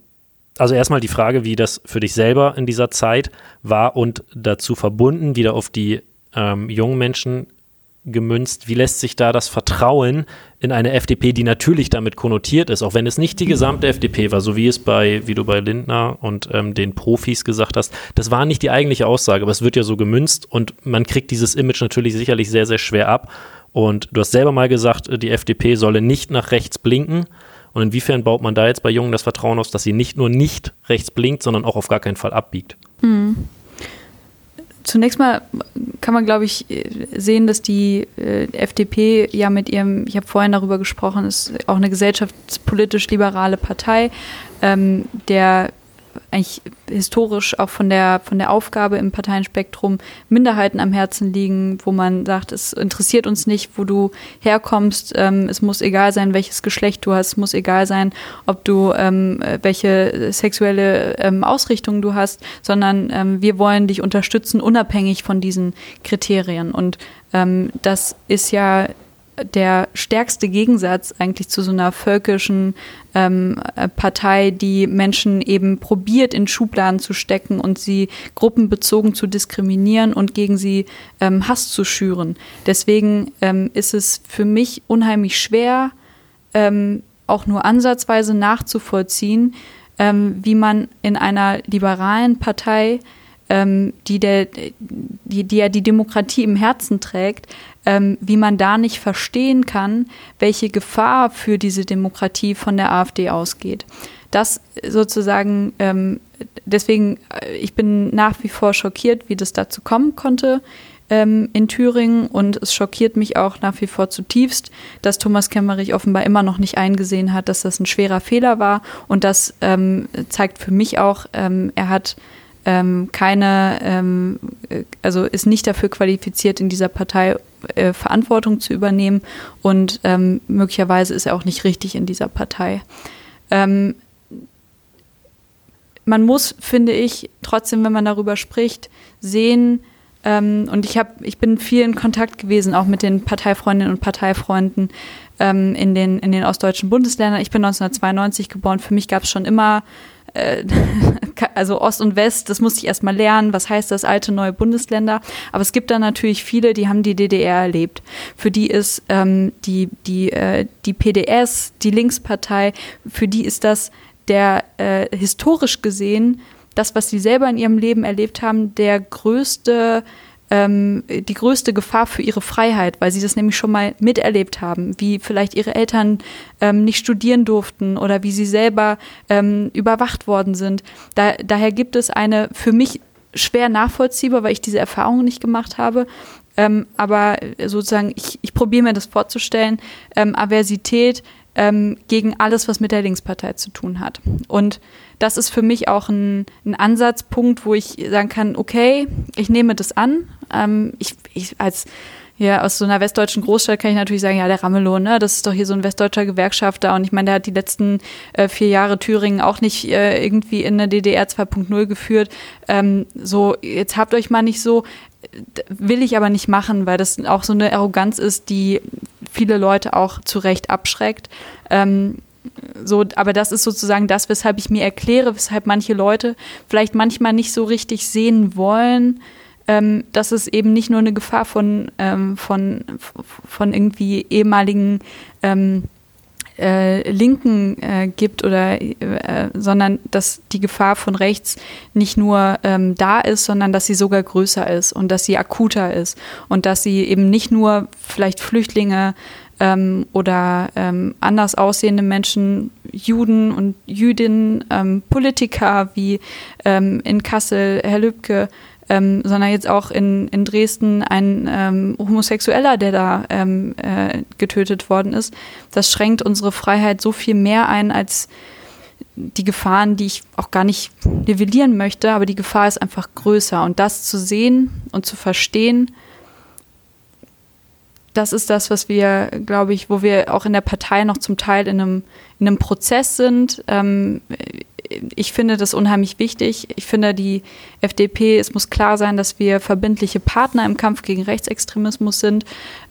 E: also erstmal die Frage, wie das für dich selber in dieser Zeit war und dazu verbunden, wieder auf die ähm, jungen Menschen gemünzt. Wie lässt sich da das Vertrauen in eine FDP, die natürlich damit konnotiert ist, auch wenn es nicht die gesamte FDP war, so wie es bei, wie du bei Lindner und ähm, den Profis gesagt hast, das war nicht die eigentliche Aussage, aber es wird ja so gemünzt und man kriegt dieses Image natürlich sicherlich sehr, sehr schwer ab. Und du hast selber mal gesagt, die FDP solle nicht nach rechts blinken. Und inwiefern baut man da jetzt bei Jungen das Vertrauen aus, dass sie nicht nur nicht rechts blinkt, sondern auch auf gar keinen Fall abbiegt?
G: Mhm zunächst mal kann man, glaube ich, sehen, dass die äh, FDP ja mit ihrem, ich habe vorhin darüber gesprochen, ist auch eine gesellschaftspolitisch liberale Partei, ähm, der eigentlich historisch auch von der, von der Aufgabe im Parteienspektrum Minderheiten am Herzen liegen, wo man sagt, es interessiert uns nicht, wo du herkommst, ähm, es muss egal sein, welches Geschlecht du hast, es muss egal sein, ob du ähm, welche sexuelle ähm, Ausrichtung du hast, sondern ähm, wir wollen dich unterstützen, unabhängig von diesen Kriterien. Und ähm, das ist ja der stärkste Gegensatz eigentlich zu so einer völkischen ähm, äh, Partei, die Menschen eben probiert, in Schubladen zu stecken und sie gruppenbezogen zu diskriminieren und gegen sie ähm, Hass zu schüren. Deswegen ähm, ist es für mich unheimlich schwer, ähm, auch nur ansatzweise nachzuvollziehen, ähm, wie man in einer liberalen Partei ähm, die, der, die, die ja die Demokratie im Herzen trägt, ähm, wie man da nicht verstehen kann, welche Gefahr für diese Demokratie von der AfD ausgeht. Das sozusagen, ähm, deswegen, äh, ich bin nach wie vor schockiert, wie das dazu kommen konnte ähm, in Thüringen und es schockiert mich auch nach wie vor zutiefst, dass Thomas Kemmerich offenbar immer noch nicht eingesehen hat, dass das ein schwerer Fehler war und das ähm, zeigt für mich auch, ähm, er hat ähm, keine, ähm, äh, also ist nicht dafür qualifiziert, in dieser Partei äh, Verantwortung zu übernehmen und ähm, möglicherweise ist er auch nicht richtig in dieser Partei. Ähm, man muss, finde ich, trotzdem, wenn man darüber spricht, sehen, ähm, und ich, hab, ich bin viel in Kontakt gewesen, auch mit den Parteifreundinnen und Parteifreunden ähm, in, den, in den ostdeutschen Bundesländern. Ich bin 1992 geboren. Für mich gab es schon immer äh, also Ost und West, das musste ich erstmal lernen, was heißt das, alte, neue Bundesländer. Aber es gibt da natürlich viele, die haben die DDR erlebt. Für die ist ähm, die, die, äh, die PDS, die Linkspartei, für die ist das der äh, historisch gesehen, das, was sie selber in ihrem Leben erlebt haben, der größte ähm, die größte Gefahr für ihre Freiheit, weil sie das nämlich schon mal miterlebt haben, wie vielleicht ihre Eltern ähm, nicht studieren durften oder wie sie selber ähm, überwacht worden sind. Da, daher gibt es eine für mich schwer nachvollziehbar, weil ich diese Erfahrung nicht gemacht habe. Ähm, aber sozusagen, ich, ich probiere mir das vorzustellen, ähm, Aversität ähm, gegen alles, was mit der Linkspartei zu tun hat. Und das ist für mich auch ein, ein Ansatzpunkt, wo ich sagen kann, okay, ich nehme das an. Ähm, ich, ich als ja, aus so einer westdeutschen Großstadt kann ich natürlich sagen, ja, der Ramelow, ne, das ist doch hier so ein westdeutscher Gewerkschafter und ich meine, der hat die letzten äh, vier Jahre Thüringen auch nicht äh, irgendwie in eine DDR 2.0 geführt. Ähm, so, jetzt habt euch mal nicht so, will ich aber nicht machen, weil das auch so eine Arroganz ist, die viele Leute auch zu Recht abschreckt. Ähm, so, aber das ist sozusagen das, weshalb ich mir erkläre, weshalb manche Leute vielleicht manchmal nicht so richtig sehen wollen, ähm, dass es eben nicht nur eine Gefahr von, ähm, von, von irgendwie ehemaligen ähm, äh, Linken äh, gibt oder äh, sondern dass die Gefahr von rechts nicht nur ähm, da ist, sondern dass sie sogar größer ist und dass sie akuter ist und dass sie eben nicht nur vielleicht Flüchtlinge ähm, oder ähm, anders aussehende Menschen, Juden und Jüdinnen, ähm, Politiker wie ähm, in Kassel Herr Lübcke, ähm, sondern jetzt auch in, in Dresden ein ähm, Homosexueller, der da äh, getötet worden ist. Das schränkt unsere Freiheit so viel mehr ein als die Gefahren, die ich auch gar nicht nivellieren möchte, aber die Gefahr ist einfach größer. Und das zu sehen und zu verstehen, das ist das, was wir, glaube ich, wo wir auch in der Partei noch zum Teil in einem, in einem Prozess sind. Ähm, ich finde das unheimlich wichtig. Ich finde die FDP, es muss klar sein, dass wir verbindliche Partner im Kampf gegen Rechtsextremismus sind.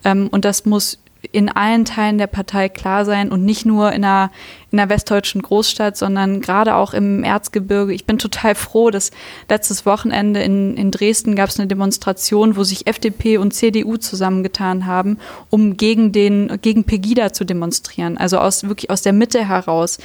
G: Ähm, und das muss in allen Teilen der Partei klar sein und nicht nur in einer, in einer westdeutschen Großstadt, sondern gerade auch im Erzgebirge. Ich bin total froh, dass letztes Wochenende in, in Dresden gab es eine Demonstration, wo sich FDP und CDU zusammengetan haben, um gegen den, gegen Pegida zu demonstrieren. Also aus, wirklich aus der Mitte heraus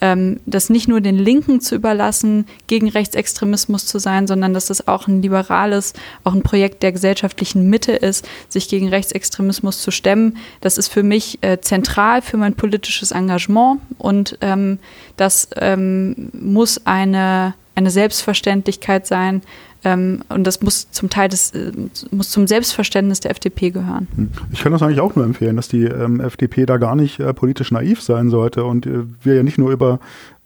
G: ähm, das nicht nur den Linken zu überlassen, gegen Rechtsextremismus zu sein, sondern dass das auch ein liberales, auch ein Projekt der gesellschaftlichen Mitte ist, sich gegen Rechtsextremismus zu stemmen. Das ist für mich äh, zentral für mein politisches Engagement und ähm, das ähm, muss eine, eine Selbstverständlichkeit sein, ähm, und das muss zum Teil des, äh, muss zum Selbstverständnis der FDP gehören.
F: Hm. Ich kann das eigentlich auch nur empfehlen, dass die ähm, FDP da gar nicht äh, politisch naiv sein sollte und äh, wir ja nicht nur über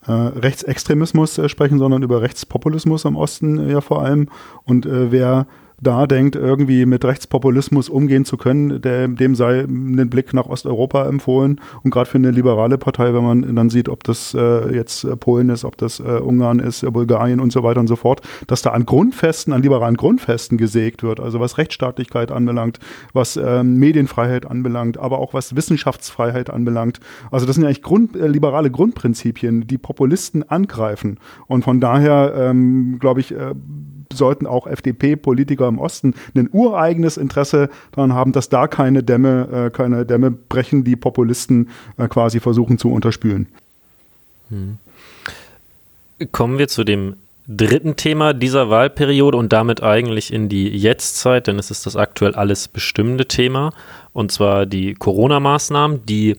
F: äh, Rechtsextremismus äh, sprechen, sondern über Rechtspopulismus im Osten ja vor allem. Und wer da denkt, irgendwie mit Rechtspopulismus umgehen zu können, der, dem sei ein Blick nach Osteuropa empfohlen. Und gerade für eine liberale Partei, wenn man dann sieht, ob das äh, jetzt äh, Polen ist, ob das äh, Ungarn ist, äh, Bulgarien und so weiter und so fort, dass da an Grundfesten, an liberalen Grundfesten gesägt wird, also was Rechtsstaatlichkeit anbelangt, was ähm, Medienfreiheit anbelangt, aber auch was Wissenschaftsfreiheit anbelangt. Also das sind ja eigentlich Grund, äh, liberale Grundprinzipien, die Populisten angreifen. Und von daher, ähm, glaube ich, äh, sollten auch FDP-Politiker im Osten ein ureigenes Interesse daran haben, dass da keine Dämme, äh, keine Dämme brechen, die Populisten äh, quasi versuchen zu unterspülen.
E: Hm. Kommen wir zu dem dritten Thema dieser Wahlperiode und damit eigentlich in die Jetztzeit, denn es ist das aktuell alles bestimmende Thema, und zwar die Corona-Maßnahmen, die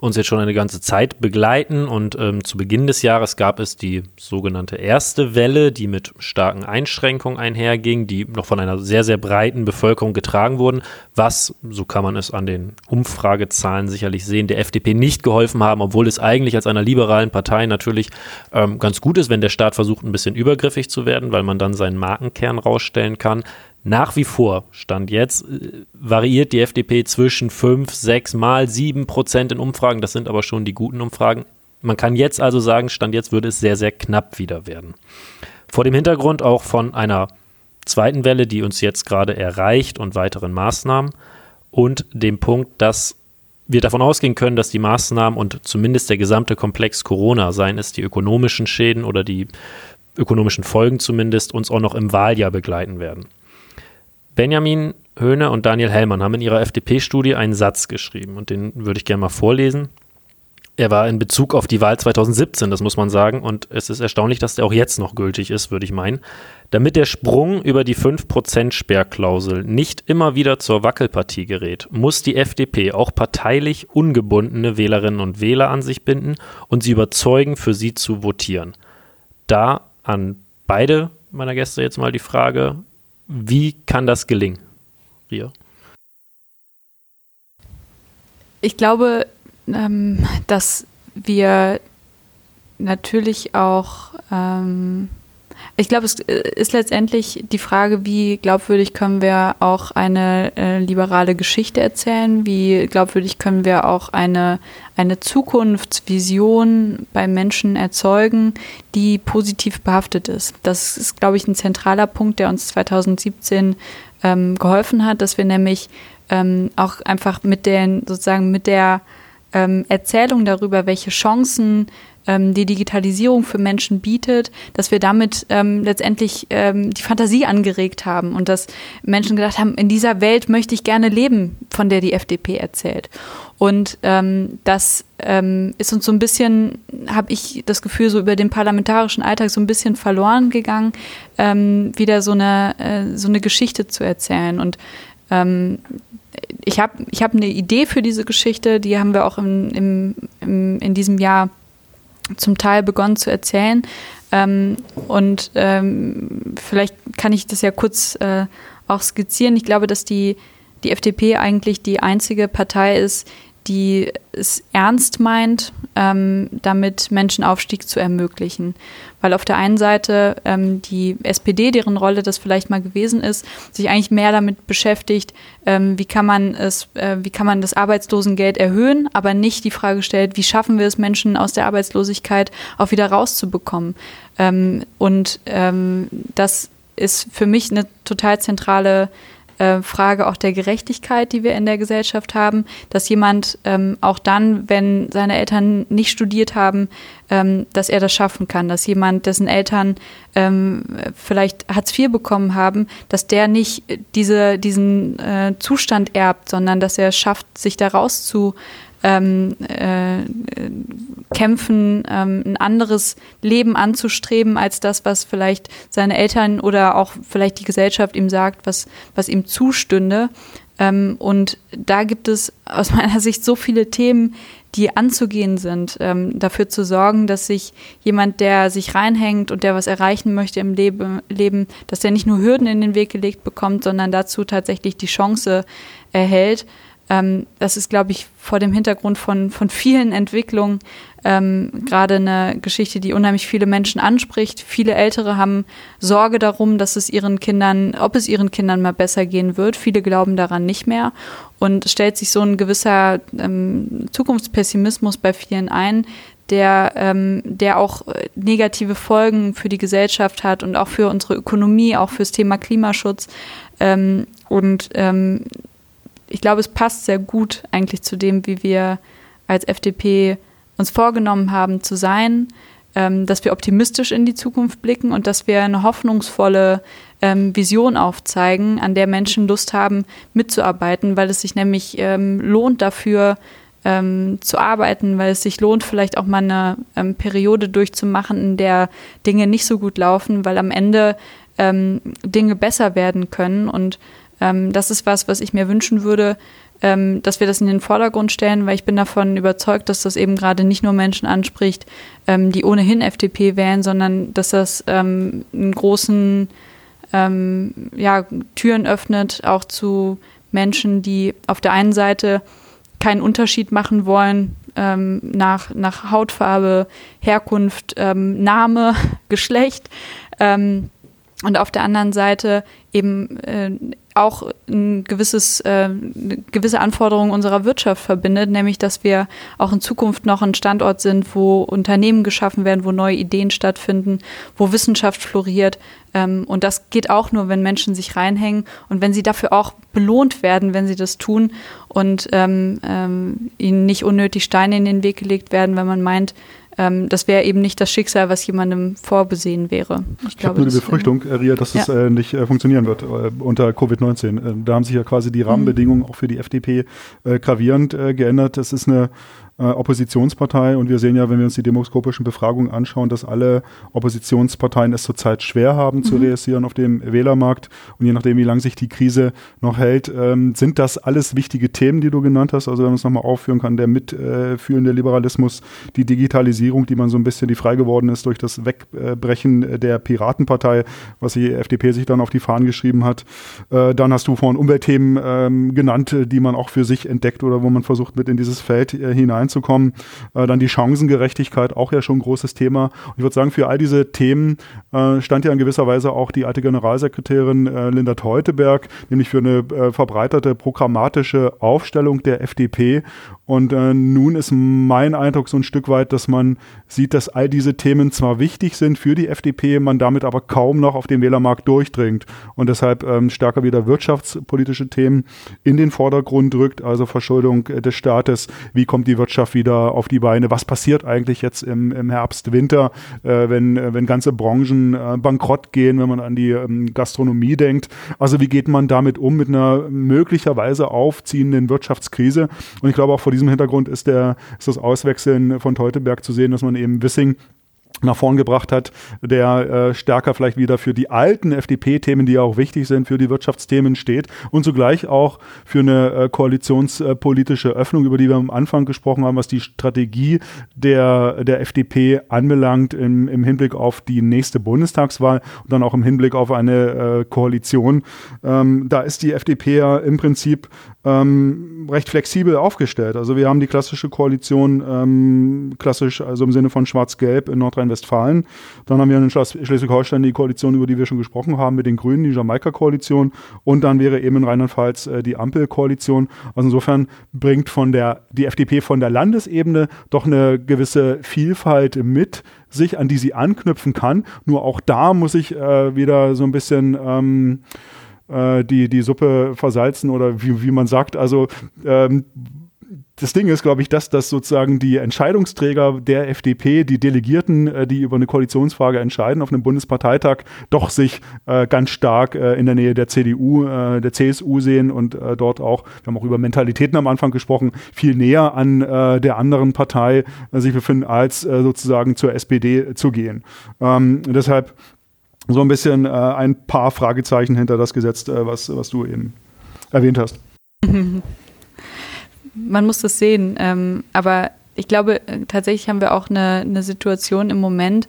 E: uns jetzt schon eine ganze Zeit begleiten und ähm, zu Beginn des Jahres gab es die sogenannte erste Welle, die mit starken Einschränkungen einherging, die noch von einer sehr, sehr breiten Bevölkerung getragen wurden, was, so kann man es an den Umfragezahlen sicherlich sehen, der FDP nicht geholfen haben, obwohl es eigentlich als einer liberalen Partei natürlich ähm, ganz gut ist, wenn der Staat versucht, ein bisschen übergriffig zu werden, weil man dann seinen Markenkern rausstellen kann. Nach wie vor, Stand jetzt, äh, variiert die FDP zwischen 5, 6 mal 7 Prozent in Umfragen. Das sind aber schon die guten Umfragen. Man kann jetzt also sagen, Stand jetzt würde es sehr, sehr knapp wieder werden. Vor dem Hintergrund auch von einer zweiten Welle, die uns jetzt gerade erreicht und weiteren Maßnahmen und dem Punkt, dass wir davon ausgehen können, dass die Maßnahmen und zumindest der gesamte Komplex Corona, seien es die ökonomischen Schäden oder die ökonomischen Folgen zumindest, uns auch noch im Wahljahr begleiten werden. Benjamin Höhne und Daniel Hellmann haben in ihrer FDP-Studie einen Satz geschrieben und den würde ich gerne mal vorlesen. Er war in Bezug auf die Wahl 2017, das muss man sagen, und es ist erstaunlich, dass der auch jetzt noch gültig ist, würde ich meinen. Damit der Sprung über die 5% Sperrklausel nicht immer wieder zur Wackelpartie gerät, muss die FDP auch parteilich ungebundene Wählerinnen und Wähler an sich binden und sie überzeugen, für sie zu votieren. Da an beide meiner Gäste jetzt mal die Frage, wie kann das gelingen? Ria?
G: Ich glaube, ähm, dass wir natürlich auch ähm, ich glaube, es äh, ist letztendlich die Frage, wie glaubwürdig können wir auch eine äh, liberale Geschichte erzählen, wie glaubwürdig können wir auch eine, eine Zukunftsvision bei Menschen erzeugen, die positiv behaftet ist. Das ist, glaube ich, ein zentraler Punkt, der uns 2017 ähm, geholfen hat, dass wir nämlich ähm, auch einfach mit den, sozusagen mit der ähm, Erzählung darüber, welche Chancen ähm, die Digitalisierung für Menschen bietet, dass wir damit ähm, letztendlich ähm, die Fantasie angeregt haben und dass Menschen gedacht haben, in dieser Welt möchte ich gerne leben, von der die FDP erzählt. Und ähm, das ähm, ist uns so ein bisschen, habe ich das Gefühl, so über den parlamentarischen Alltag so ein bisschen verloren gegangen, ähm, wieder so eine, äh, so eine Geschichte zu erzählen. Und ähm, ich habe ich hab eine Idee für diese Geschichte, die haben wir auch im, im, im, in diesem Jahr zum Teil begonnen zu erzählen. Ähm, und ähm, vielleicht kann ich das ja kurz äh, auch skizzieren. Ich glaube, dass die, die FDP eigentlich die einzige Partei ist, die es ernst meint, ähm, damit Menschenaufstieg zu ermöglichen. Weil auf der einen Seite ähm, die SPD, deren Rolle das vielleicht mal gewesen ist, sich eigentlich mehr damit beschäftigt, ähm, wie kann man es, äh, wie kann man das Arbeitslosengeld erhöhen, aber nicht die Frage stellt, wie schaffen wir es, Menschen aus der Arbeitslosigkeit auch wieder rauszubekommen. Ähm, und ähm, das ist für mich eine total zentrale äh, Frage auch der Gerechtigkeit, die wir in der Gesellschaft haben, dass jemand ähm, auch dann, wenn seine Eltern nicht studiert haben, ähm, dass er das schaffen kann, dass jemand, dessen Eltern ähm, vielleicht Hartz IV bekommen haben, dass der nicht diese, diesen äh, Zustand erbt, sondern dass er es schafft, sich daraus zu ähm, äh, kämpfen, ähm, ein anderes Leben anzustreben als das, was vielleicht seine Eltern oder auch vielleicht die Gesellschaft ihm sagt, was, was ihm zustünde. Ähm, und da gibt es aus meiner Sicht so viele Themen, die anzugehen sind, ähm, dafür zu sorgen, dass sich jemand, der sich reinhängt und der was erreichen möchte im Leben, Leben dass der nicht nur Hürden in den Weg gelegt bekommt, sondern dazu tatsächlich die Chance erhält. Ähm, das ist, glaube ich, vor dem Hintergrund von, von vielen Entwicklungen ähm, gerade eine Geschichte, die unheimlich viele Menschen anspricht. Viele Ältere haben Sorge darum, dass es ihren Kindern, ob es ihren Kindern mal besser gehen wird. Viele glauben daran nicht mehr. Und es stellt sich so ein gewisser ähm, Zukunftspessimismus bei vielen ein, der, ähm, der auch negative Folgen für die Gesellschaft hat und auch für unsere Ökonomie, auch fürs Thema Klimaschutz. Ähm, und ähm, ich glaube, es passt sehr gut eigentlich zu dem, wie wir als FDP uns vorgenommen haben zu sein, ähm, dass wir optimistisch in die Zukunft blicken und dass wir eine hoffnungsvolle ähm, Vision aufzeigen, an der Menschen Lust haben, mitzuarbeiten, weil es sich nämlich ähm, lohnt dafür, ähm, zu arbeiten, weil es sich lohnt, vielleicht auch mal eine ähm, Periode durchzumachen, in der Dinge nicht so gut laufen, weil am Ende ähm, Dinge besser werden können. Und ähm, das ist was, was ich mir wünschen würde, ähm, dass wir das in den Vordergrund stellen, weil ich bin davon überzeugt, dass das eben gerade nicht nur Menschen anspricht, ähm, die ohnehin FDP wählen, sondern dass das ähm, einen großen ähm, ja, Türen öffnet, auch zu Menschen, die auf der einen Seite keinen Unterschied machen wollen ähm, nach, nach Hautfarbe, Herkunft, ähm, Name, Geschlecht. Und auf der anderen Seite eben äh, auch ein gewisses, äh, eine gewisse Anforderung unserer Wirtschaft verbindet, nämlich dass wir auch in Zukunft noch ein Standort sind, wo Unternehmen geschaffen werden, wo neue Ideen stattfinden, wo Wissenschaft floriert. Ähm, und das geht auch nur, wenn Menschen sich reinhängen und wenn sie dafür auch belohnt werden, wenn sie das tun und ähm, ähm, ihnen nicht unnötig Steine in den Weg gelegt werden, wenn man meint, ähm, das wäre eben nicht das Schicksal, was jemandem vorbesehen wäre.
F: Ich, ich habe nur die Befürchtung, äh, Ria, dass ja. es äh, nicht äh, funktionieren wird äh, unter Covid-19. Äh, da haben sich ja quasi die Rahmenbedingungen mhm. auch für die FDP äh, gravierend geändert. Das ist eine äh, Oppositionspartei. Und wir sehen ja, wenn wir uns die demoskopischen Befragungen anschauen, dass alle Oppositionsparteien es zurzeit schwer haben mhm. zu realisieren auf dem Wählermarkt. Und je nachdem, wie lange sich die Krise noch hält, ähm, sind das alles wichtige Themen, die du genannt hast. Also wenn man es nochmal aufführen kann, der mitführende Liberalismus, die Digitalisierung, die man so ein bisschen, die frei geworden ist durch das Wegbrechen der Piratenpartei, was die FDP sich dann auf die Fahnen geschrieben hat. Äh, dann hast du vorhin Umweltthemen ähm, genannt, die man auch für sich entdeckt oder wo man versucht, mit in dieses Feld äh, hinein reinzukommen. Äh, dann die Chancengerechtigkeit, auch ja schon ein großes Thema. Und ich würde sagen, für all diese Themen äh, stand ja in gewisser Weise auch die alte Generalsekretärin äh, Linda Teuteberg, nämlich für eine äh, verbreiterte programmatische Aufstellung der FDP. Und äh, nun ist mein Eindruck so ein Stück weit, dass man sieht, dass all diese Themen zwar wichtig sind für die FDP, man damit aber kaum noch auf den Wählermarkt durchdringt und deshalb ähm, stärker wieder wirtschaftspolitische Themen in den Vordergrund rückt, also Verschuldung des Staates, wie kommt die Wirtschaft Wirtschaft wieder auf die Beine? Was passiert eigentlich jetzt im, im Herbst, Winter, äh, wenn, äh, wenn ganze Branchen äh, bankrott gehen, wenn man an die ähm, Gastronomie denkt? Also wie geht man damit um mit einer möglicherweise aufziehenden Wirtschaftskrise? Und ich glaube auch vor diesem Hintergrund ist, der, ist das Auswechseln von Teuteberg zu sehen, dass man eben Wissing nach vorn gebracht hat, der äh, stärker vielleicht wieder für die alten FDP-Themen, die ja auch wichtig sind, für die Wirtschaftsthemen steht und zugleich auch für eine äh, koalitionspolitische Öffnung, über die wir am Anfang gesprochen haben, was die Strategie der, der FDP anbelangt im, im Hinblick auf die nächste Bundestagswahl und dann auch im Hinblick auf eine äh, Koalition. Ähm, da ist die FDP ja im Prinzip ähm, recht flexibel aufgestellt. Also wir haben die klassische Koalition, ähm, klassisch also im Sinne von Schwarz-Gelb in Nordrhein-Westfalen. Dann haben wir in Schleswig-Holstein die Koalition, über die wir schon gesprochen haben, mit den Grünen, die Jamaika-Koalition. Und dann wäre eben in Rheinland-Pfalz äh, die Ampel-Koalition. Also insofern bringt von der, die FDP von der Landesebene doch eine gewisse Vielfalt mit sich, an die sie anknüpfen kann. Nur auch da muss ich äh, wieder so ein bisschen ähm, äh, die, die Suppe versalzen oder wie, wie man sagt. Also ähm, das Ding ist, glaube ich, dass, dass sozusagen die Entscheidungsträger der FDP, die Delegierten, äh, die über eine Koalitionsfrage entscheiden auf einem Bundesparteitag, doch sich äh, ganz stark äh, in der Nähe der CDU, äh, der CSU sehen und äh, dort auch, wir haben auch über Mentalitäten am Anfang gesprochen, viel näher an äh, der anderen Partei sich befinden, als sozusagen zur SPD zu gehen. Ähm, deshalb so ein bisschen ein paar Fragezeichen hinter das gesetzt, was, was du eben erwähnt hast.
G: Man muss das sehen, ähm, aber ich glaube, äh, tatsächlich haben wir auch eine, eine Situation im Moment.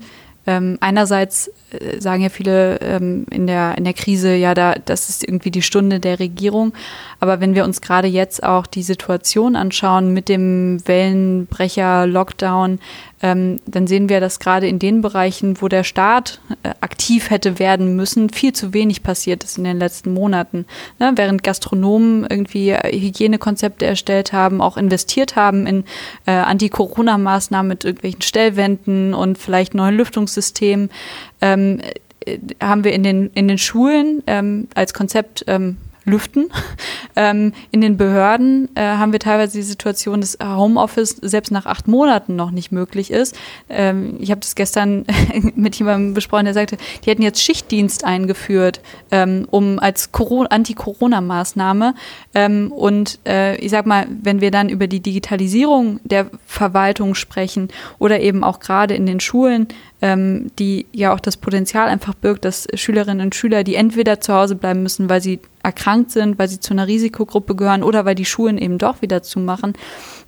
G: Ähm, einerseits äh, sagen ja viele ähm, in, der, in der Krise, ja, da, das ist irgendwie die Stunde der Regierung. Aber wenn wir uns gerade jetzt auch die Situation anschauen mit dem Wellenbrecher, Lockdown, ähm, dann sehen wir, dass gerade in den Bereichen, wo der Staat äh, aktiv hätte werden müssen, viel zu wenig passiert ist in den letzten Monaten. Ne? Während Gastronomen irgendwie äh, Hygienekonzepte erstellt haben, auch investiert haben in äh, Anti-Corona-Maßnahmen mit irgendwelchen Stellwänden und vielleicht neuen Lüftungssystemen, ähm, äh, haben wir in den, in den Schulen ähm, als Konzept ähm, lüften. Ähm, in den Behörden äh, haben wir teilweise die Situation, dass Homeoffice selbst nach acht Monaten noch nicht möglich ist. Ähm, ich habe das gestern mit jemandem besprochen, der sagte, die hätten jetzt Schichtdienst eingeführt, ähm, um als Anti-Corona-Maßnahme. Ähm, und äh, ich sag mal, wenn wir dann über die Digitalisierung der Verwaltung sprechen oder eben auch gerade in den Schulen, ähm, die ja auch das Potenzial einfach birgt, dass Schülerinnen und Schüler, die entweder zu Hause bleiben müssen, weil sie erkrankt sind, weil sie zu einer Risikogruppe gehören oder weil die Schulen eben doch wieder zumachen,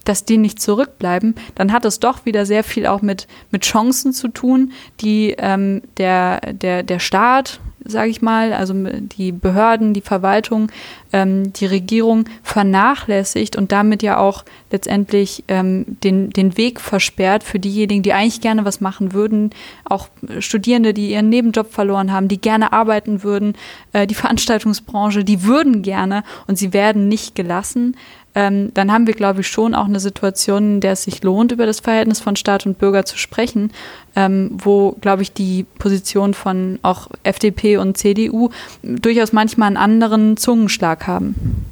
G: dass die nicht zurückbleiben, dann hat es doch wieder sehr viel auch mit, mit Chancen zu tun, die ähm, der, der, der Staat, sage ich mal, also die Behörden, die Verwaltung, ähm, die Regierung vernachlässigt und damit ja auch letztendlich ähm, den, den Weg versperrt für diejenigen, die eigentlich gerne was machen würden, auch Studierende, die ihren Nebenjob verloren haben, die gerne arbeiten würden, äh, die Veranstaltungsbranche, die würden gerne und sie werden nicht gelassen ähm, dann haben wir, glaube ich, schon auch eine Situation, in der es sich lohnt, über das Verhältnis von Staat und Bürger zu sprechen, ähm, wo, glaube ich, die Position von auch FDP und CDU durchaus manchmal einen anderen Zungenschlag haben.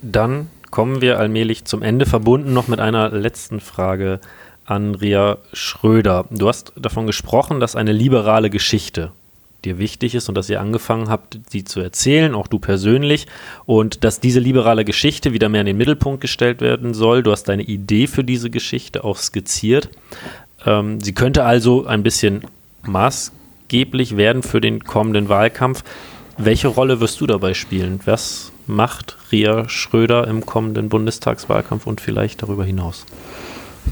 E: Dann kommen wir allmählich zum Ende, verbunden noch mit einer letzten Frage an Ria Schröder. Du hast davon gesprochen, dass eine liberale Geschichte dir wichtig ist und dass ihr angefangen habt, sie zu erzählen, auch du persönlich, und dass diese liberale Geschichte wieder mehr in den Mittelpunkt gestellt werden soll. Du hast deine Idee für diese Geschichte auch skizziert. Ähm, sie könnte also ein bisschen maßgeblich werden für den kommenden Wahlkampf. Welche Rolle wirst du dabei spielen? Was macht Ria Schröder im kommenden Bundestagswahlkampf und vielleicht darüber hinaus?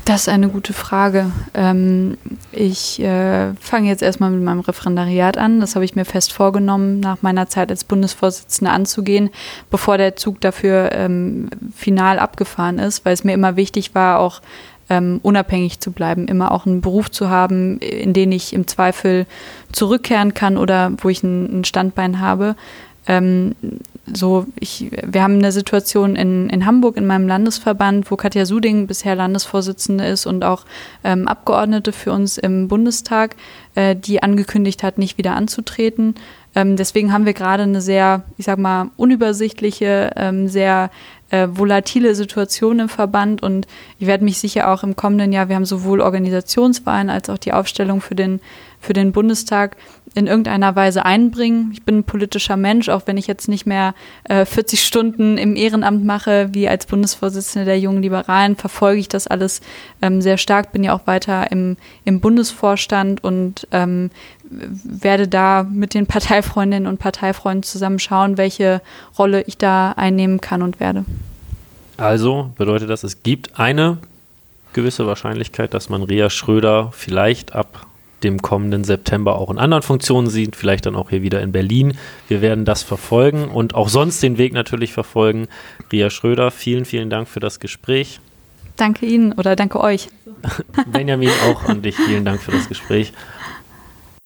G: Das ist eine gute Frage. Ähm, ich äh, fange jetzt erstmal mit meinem Referendariat an. Das habe ich mir fest vorgenommen, nach meiner Zeit als Bundesvorsitzende anzugehen, bevor der Zug dafür ähm, final abgefahren ist, weil es mir immer wichtig war, auch ähm, unabhängig zu bleiben, immer auch einen Beruf zu haben, in den ich im Zweifel zurückkehren kann oder wo ich ein, ein Standbein habe. Ähm, so, ich, wir haben eine Situation in, in Hamburg in meinem Landesverband, wo Katja Suding bisher Landesvorsitzende ist und auch ähm, Abgeordnete für uns im Bundestag, äh, die angekündigt hat, nicht wieder anzutreten. Ähm, deswegen haben wir gerade eine sehr, ich sag mal, unübersichtliche, ähm, sehr äh, volatile Situation im Verband und ich werde mich sicher auch im kommenden Jahr, wir haben sowohl Organisationswahlen als auch die Aufstellung für den, für den Bundestag, in irgendeiner Weise einbringen. Ich bin ein politischer Mensch, auch wenn ich jetzt nicht mehr äh, 40 Stunden im Ehrenamt mache, wie als Bundesvorsitzende der Jungen Liberalen, verfolge ich das alles ähm, sehr stark, bin ja auch weiter im, im Bundesvorstand und ähm, werde da mit den Parteifreundinnen und Parteifreunden zusammen schauen, welche Rolle ich da einnehmen kann und werde.
E: Also bedeutet das, es gibt eine gewisse Wahrscheinlichkeit, dass man Ria Schröder vielleicht ab dem kommenden September auch in anderen Funktionen sieht, vielleicht dann auch hier wieder in Berlin. Wir werden das verfolgen und auch sonst den Weg natürlich verfolgen. Ria Schröder, vielen, vielen Dank für das Gespräch.
G: Danke Ihnen oder danke euch.
E: Benjamin, auch an dich vielen Dank für das Gespräch.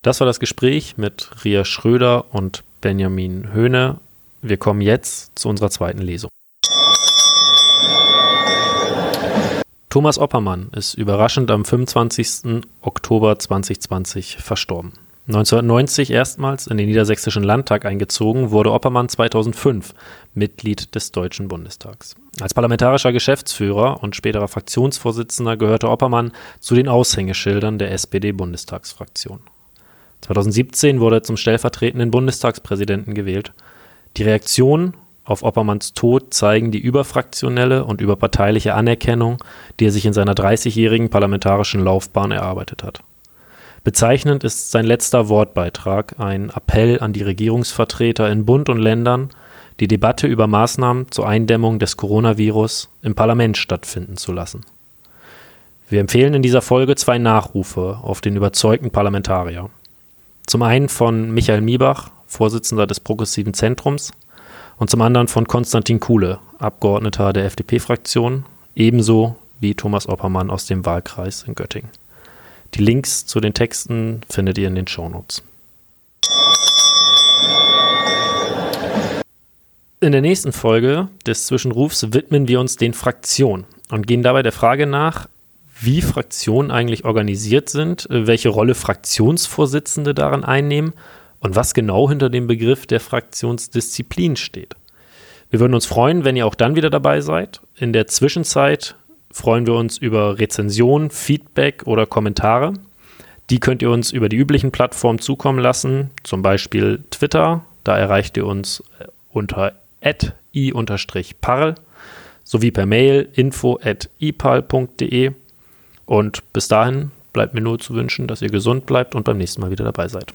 E: Das war das Gespräch mit Ria Schröder und Benjamin Höhne. Wir kommen jetzt zu unserer zweiten Lesung. Thomas Oppermann ist überraschend am 25. Oktober 2020 verstorben. 1990 erstmals in den Niedersächsischen Landtag eingezogen, wurde Oppermann 2005 Mitglied des Deutschen Bundestags. Als parlamentarischer Geschäftsführer und späterer Fraktionsvorsitzender gehörte Oppermann zu den Aushängeschildern der SPD-Bundestagsfraktion. 2017 wurde er zum stellvertretenden Bundestagspräsidenten gewählt. Die Reaktion auf Oppermanns Tod zeigen die überfraktionelle und überparteiliche Anerkennung, die er sich in seiner 30-jährigen parlamentarischen Laufbahn erarbeitet hat. Bezeichnend ist sein letzter Wortbeitrag, ein Appell an die Regierungsvertreter in Bund und Ländern, die Debatte über Maßnahmen zur Eindämmung des Coronavirus im Parlament stattfinden zu lassen. Wir empfehlen in dieser Folge zwei Nachrufe auf den überzeugten Parlamentarier. Zum einen von Michael Miebach, Vorsitzender des Progressiven Zentrums, und zum anderen von Konstantin Kuhle, Abgeordneter der FDP-Fraktion, ebenso wie Thomas Oppermann aus dem Wahlkreis in Göttingen. Die Links zu den Texten findet ihr in den Shownotes. In der nächsten Folge des Zwischenrufs widmen wir uns den Fraktionen und gehen dabei der Frage nach, wie Fraktionen eigentlich organisiert sind, welche Rolle Fraktionsvorsitzende daran einnehmen und was genau hinter dem Begriff der Fraktionsdisziplin steht. Wir würden uns freuen, wenn ihr auch dann wieder dabei seid. In der Zwischenzeit freuen wir uns über Rezensionen, Feedback oder Kommentare. Die könnt ihr uns über die üblichen Plattformen zukommen lassen, zum Beispiel Twitter. Da erreicht ihr uns äh, unter i-parl sowie per Mail info at ipal.de. Und bis dahin bleibt mir nur zu wünschen, dass ihr gesund bleibt und beim nächsten Mal wieder dabei seid.